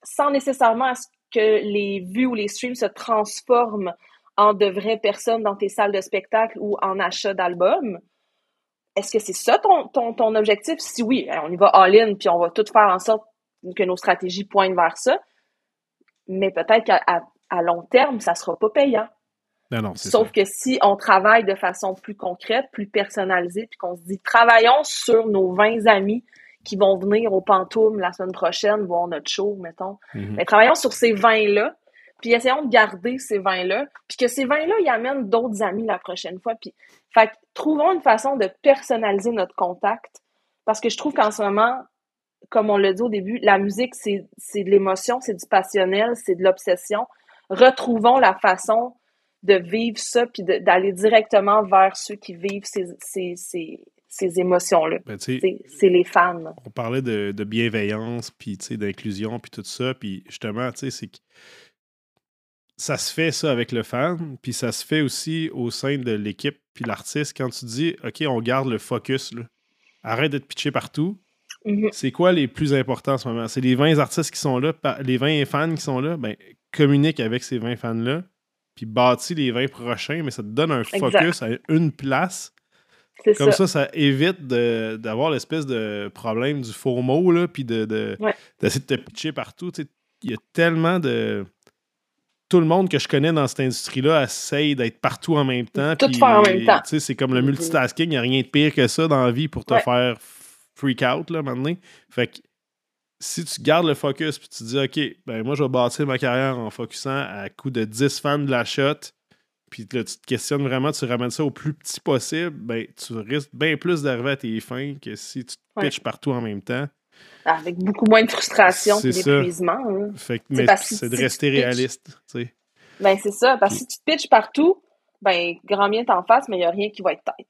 Sans nécessairement à ce que les vues ou les streams se transforment en de vraies personnes dans tes salles de spectacle ou en achat d'albums? Est-ce que c'est ça ton, ton, ton objectif? Si oui, on y va all-in puis on va tout faire en sorte que nos stratégies pointent vers ça mais peut-être qu'à à, à long terme, ça sera pas payant. Non, Sauf ça. que si on travaille de façon plus concrète, plus personnalisée, puis qu'on se dit travaillons sur nos 20 amis qui vont venir au Pantoum la semaine prochaine voir notre show, mettons. Mhm. Mais travaillons sur ces 20-là, puis essayons de garder ces 20-là, puis que ces 20-là, ils amènent d'autres amis la prochaine fois. Puis, fait que trouvons une façon de personnaliser notre contact, parce que je trouve qu'en ce moment, comme on l'a dit au début, la musique, c'est de l'émotion, c'est du passionnel, c'est de l'obsession. Retrouvons la façon de vivre ça, puis d'aller directement vers ceux qui vivent ces, ces, ces, ces émotions-là. Ben, C'est les fans. on parlait de, de bienveillance, puis tu sais, d'inclusion, puis tout ça. Puis justement, tu sais, c'est que ça se fait ça avec le fan, puis ça se fait aussi au sein de l'équipe, puis l'artiste. Quand tu dis, OK, on garde le focus, là. arrête d'être pitché partout. Mhm. C'est quoi les plus importants en ce moment? C'est les 20 artistes qui sont là, les 20 fans qui sont là, ben, communique avec ces 20 fans-là, puis bâtis les 20 prochains, mais ça te donne un focus à une place. Comme ça. ça, ça évite d'avoir l'espèce de problème du faux mot, là, puis de, de- Ouais. d'essayer de te pitcher partout. Il y a tellement de. Tout le monde que je connais dans cette industrie-là essaye d'être partout en même temps. Tout puis, faire en même temps. C'est comme le Mhm. multitasking, il n'y a rien de pire que ça dans la vie pour te Ouais. faire freak out, là, maintenant. Fait que si tu gardes le focus puis tu dis, OK, ben moi, je vais bâtir ma carrière en focusant à coup de 10 fans de la shot, puis là, tu te questionnes vraiment, tu ramènes ça au plus petit possible, ben, tu risques bien plus d'arriver à tes fins que si tu te Ouais. pitches partout en même temps. Avec beaucoup moins de frustration et d'épuisement. hein. Fait que, C'est mais de rester réaliste. Ben, c'est ça. Parce que si tu te pitches partout, ben, grand bien t'en face, mais il n'y a rien qui va être tête.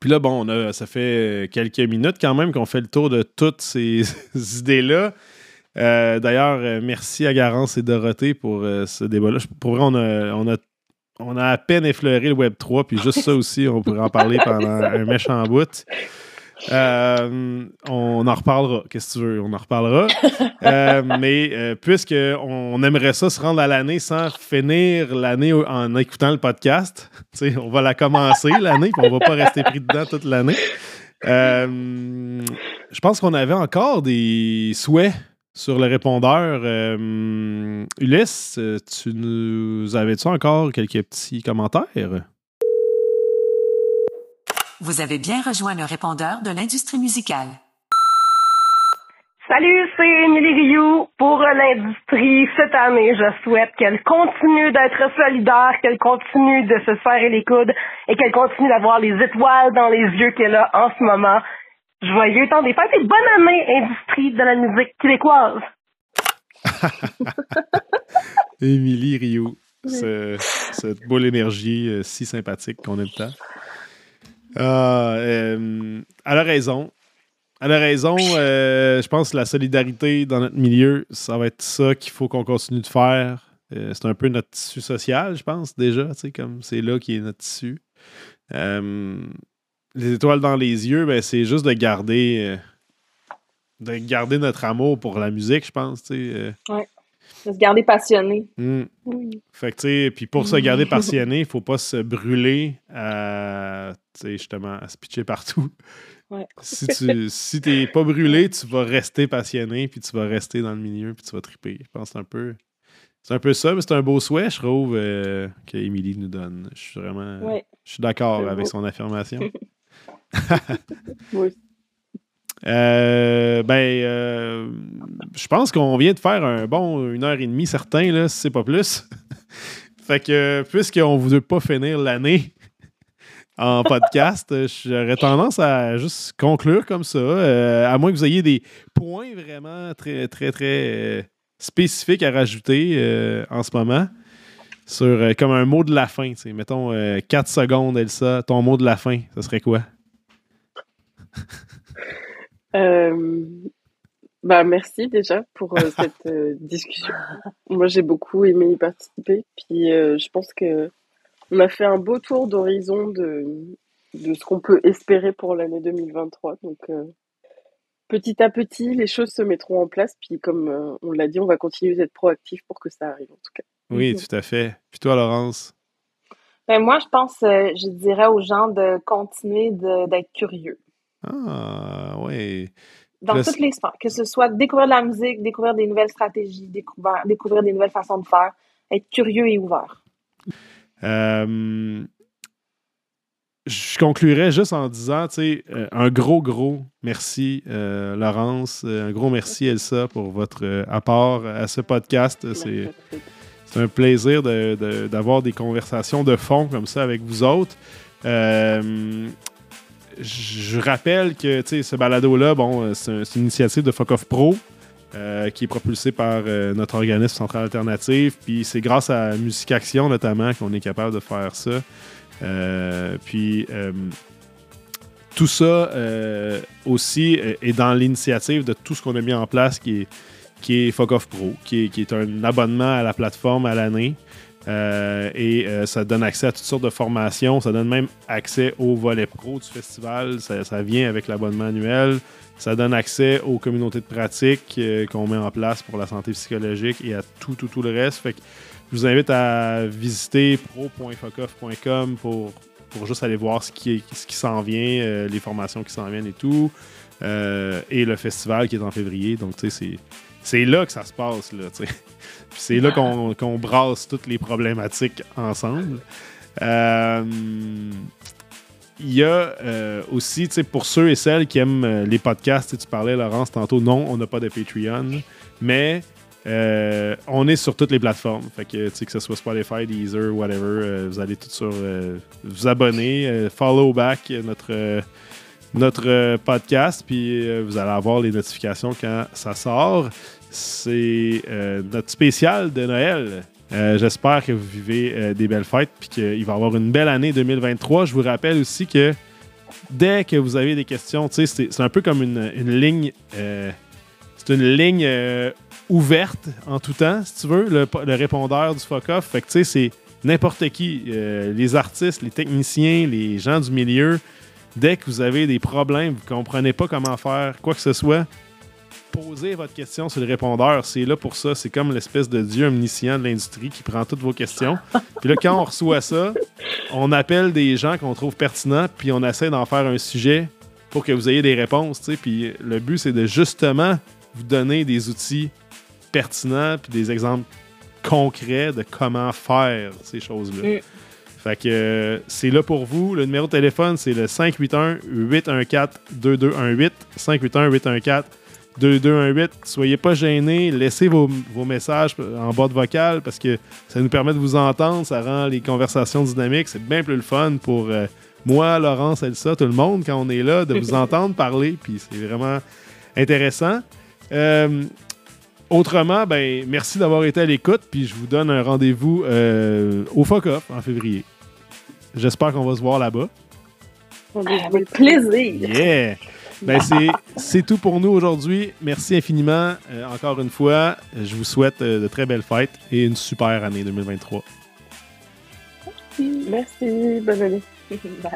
Puis là, bon, on a, ça fait quelques minutes quand même qu'on fait le tour de toutes ces [laughs] idées-là. Euh, D'ailleurs, euh, merci à Garance et Dorothée pour euh, ce débat-là. Je- Pour vrai, on a, on, a, on a à peine effleuré le Web 3, puis juste ça aussi, on pourrait en parler [laughs] pendant un méchant bout. Euh, on en reparlera. Qu'est-ce que tu veux? On en reparlera. [laughs] Euh, mais euh, puisque on aimerait ça se rendre à l'année sans finir l'année en écoutant le podcast, [laughs] on va la commencer l'année, puis on va pas rester pris dedans toute l'année. Je pense qu'on avait encore des souhaits sur le répondeur. Ulysse, tu nous avais-tu encore quelques petits commentaires? Vous avez bien rejoint le répondeur de l'industrie musicale. Salut, c'est Émilie Rioux. Pour l'industrie, cette année, je souhaite qu'elle continue d'être solidaire, qu'elle continue de se serrer les coudes et qu'elle continue d'avoir les étoiles dans les yeux qu'elle a en ce moment. Joyeux temps des fêtes et bonne année, industrie de la musique québécoise. [laughs] Émilie Rio. Ce- cette boule énergie euh, si sympathique qu'on aime tant. Ah, euh, elle a raison. Elle a raison. euh, je pense que la solidarité dans notre milieu, ça va être ça qu'il faut qu'on continue de faire. Euh, c'est un peu notre tissu social, je pense, déjà. Comme c'est là qui est notre tissu. Euh, les étoiles dans les yeux, ben, c'est juste de garder, de garder notre amour pour la musique, je pense. euh. De se garder passionné. Hmm. Oui. Fait que, tu sais, puis pour se garder [laughs] passionné, il faut pas se brûler à, tu sais, justement, à se pitcher partout. Ouais. Si tu si t'es pas brûlé, tu vas rester passionné, puis tu vas rester dans le milieu, puis tu vas triper. Je pense que c'est un peu... C'est un peu ça, mais c'est un beau souhait, je trouve, euh, qu'Émilie nous donne. Je suis vraiment... Ouais. Je suis d'accord avec son affirmation. [laughs] Oui. Euh, ben, euh, je pense qu'on vient de faire un bon une heure et demie, certain, là, si c'est pas plus. [laughs] fait que, puisqu'on ne veut pas finir l'année [laughs] en podcast, euh, j'aurais tendance à juste conclure comme ça, à moins que vous ayez des points vraiment très, très, très spécifiques à rajouter en ce moment. Sur comme un mot de la fin, mettons 4 secondes, Elsa, ton mot de la fin, ça serait quoi? [laughs] Euh, bah, merci déjà pour euh, [laughs] cette euh, discussion. Moi, j'ai beaucoup aimé y participer. Puis, euh, je pense que on a fait un beau tour d'horizon de, de ce qu'on peut espérer pour l'année 2023. Donc, euh, petit à petit, les choses se mettront en place. Puis, comme euh, on l'a dit, on va continuer d'être proactif pour que ça arrive, en tout cas. Oui, tout à fait. Puis toi, Laurence? Ben, moi, je pense, euh, je dirais aux gens de continuer de- d'être curieux. Ah, oui. Dans Le- toutes les sphères, que ce soit découvrir de la musique, découvrir des nouvelles stratégies, découvrir, découvrir des nouvelles façons de faire, être curieux et ouvert. Euh, je conclurai juste en disant, tu sais, euh, un gros, gros merci, euh, Laurence. Un gros merci, Elsa, pour votre apport à ce podcast. C'est tous. un plaisir de- de- d'avoir des conversations de fond comme ça avec vous autres. Euh, je rappelle que ce balado-là, bon, euh, c'est un- c'est une initiative de Fuck Off Pro. euh, qui est propulsé par euh, notre organisme Centrale Alternative. Puis c'est grâce à Musique Action notamment qu'on est capable de faire ça. Puis tout ça aussi est dans l'initiative de tout ce qu'on a mis en place qui est, qui Fuck Off Pro, qui est un abonnement à la plateforme à l'année. Euh, et euh, ça donne accès à toutes sortes de formations. Ça donne même accès au volet pro du festival. Ça, vient avec l'abonnement annuel. Ça donne accès aux communautés de pratique euh, qu'on met en place pour la santé psychologique et à tout, tout, tout le reste. Fait que je vous invite à visiter pro.focoff.com pour, pour juste aller voir ce qui, ce qui s'en vient, les formations qui s'en viennent et tout. Et le festival qui est en février. Donc, tu sais, c'est- c'est là que ça se passe. Là, tu sais. [laughs] Puis c'est là qu'on brasse toutes les problématiques ensemble. Euh, il y a euh, aussi, tu sais, pour ceux et celles qui aiment euh, les podcasts, tu parlais, Laurence, tantôt, non, on n'a pas de Patreon, mais euh, on est sur toutes les plateformes. Fait que, tu sais, que ce soit Spotify, Deezer, whatever, vous allez tout sur vous abonner, follow back notre, notre euh, podcast, puis euh, vous allez avoir les notifications quand ça sort. C'est euh, notre spécial de Noël. J'espère que vous vivez des belles fêtes puis qu'il va y avoir une belle année 2023. Je vous rappelle aussi que dès que vous avez des questions, c'est un peu comme une, ligne. une ligne ouverte en tout temps, si tu veux, le, répondeur du fuck off. Fait que c'est n'importe qui, les artistes, les techniciens, les gens du milieu. Dès que vous avez des problèmes, vous ne comprenez pas comment faire quoi que ce soit, posez votre question sur le répondeur. C'est là pour ça. C'est comme l'espèce de dieu omniscient de l'industrie qui prend toutes vos questions. [laughs] Puis là, quand on reçoit ça, on appelle des gens qu'on trouve pertinents, puis on essaie d'en faire un sujet pour que vous ayez des réponses. Puis le but, c'est de justement vous donner des outils pertinents, puis des exemples concrets de comment faire ces choses-là. Mm. Fait que euh, c'est là pour vous. Le numéro de téléphone, c'est le 581-814-2218. 581-814-2218. Soyez pas gênés. Laissez vos, vos messages en bas de vocal parce que ça nous permet de vous entendre. Ça rend les conversations dynamiques. C'est bien plus le fun pour euh, moi, Laurence, Elsa, tout le monde, quand on est là, de vous [laughs] entendre parler. Puis c'est vraiment intéressant. Euh, autrement, ben, merci d'avoir été à l'écoute. Puis je vous donne un rendez-vous euh, au Fuck Off en février. J'espère qu'on va se voir là-bas. Avec plaisir. Yeah! Ben, c'est- c'est tout pour nous aujourd'hui. Merci infiniment. euh, encore une fois, je vous souhaite euh, de très belles fêtes et une super année 2023. Merci, bonne année. [laughs] Bye.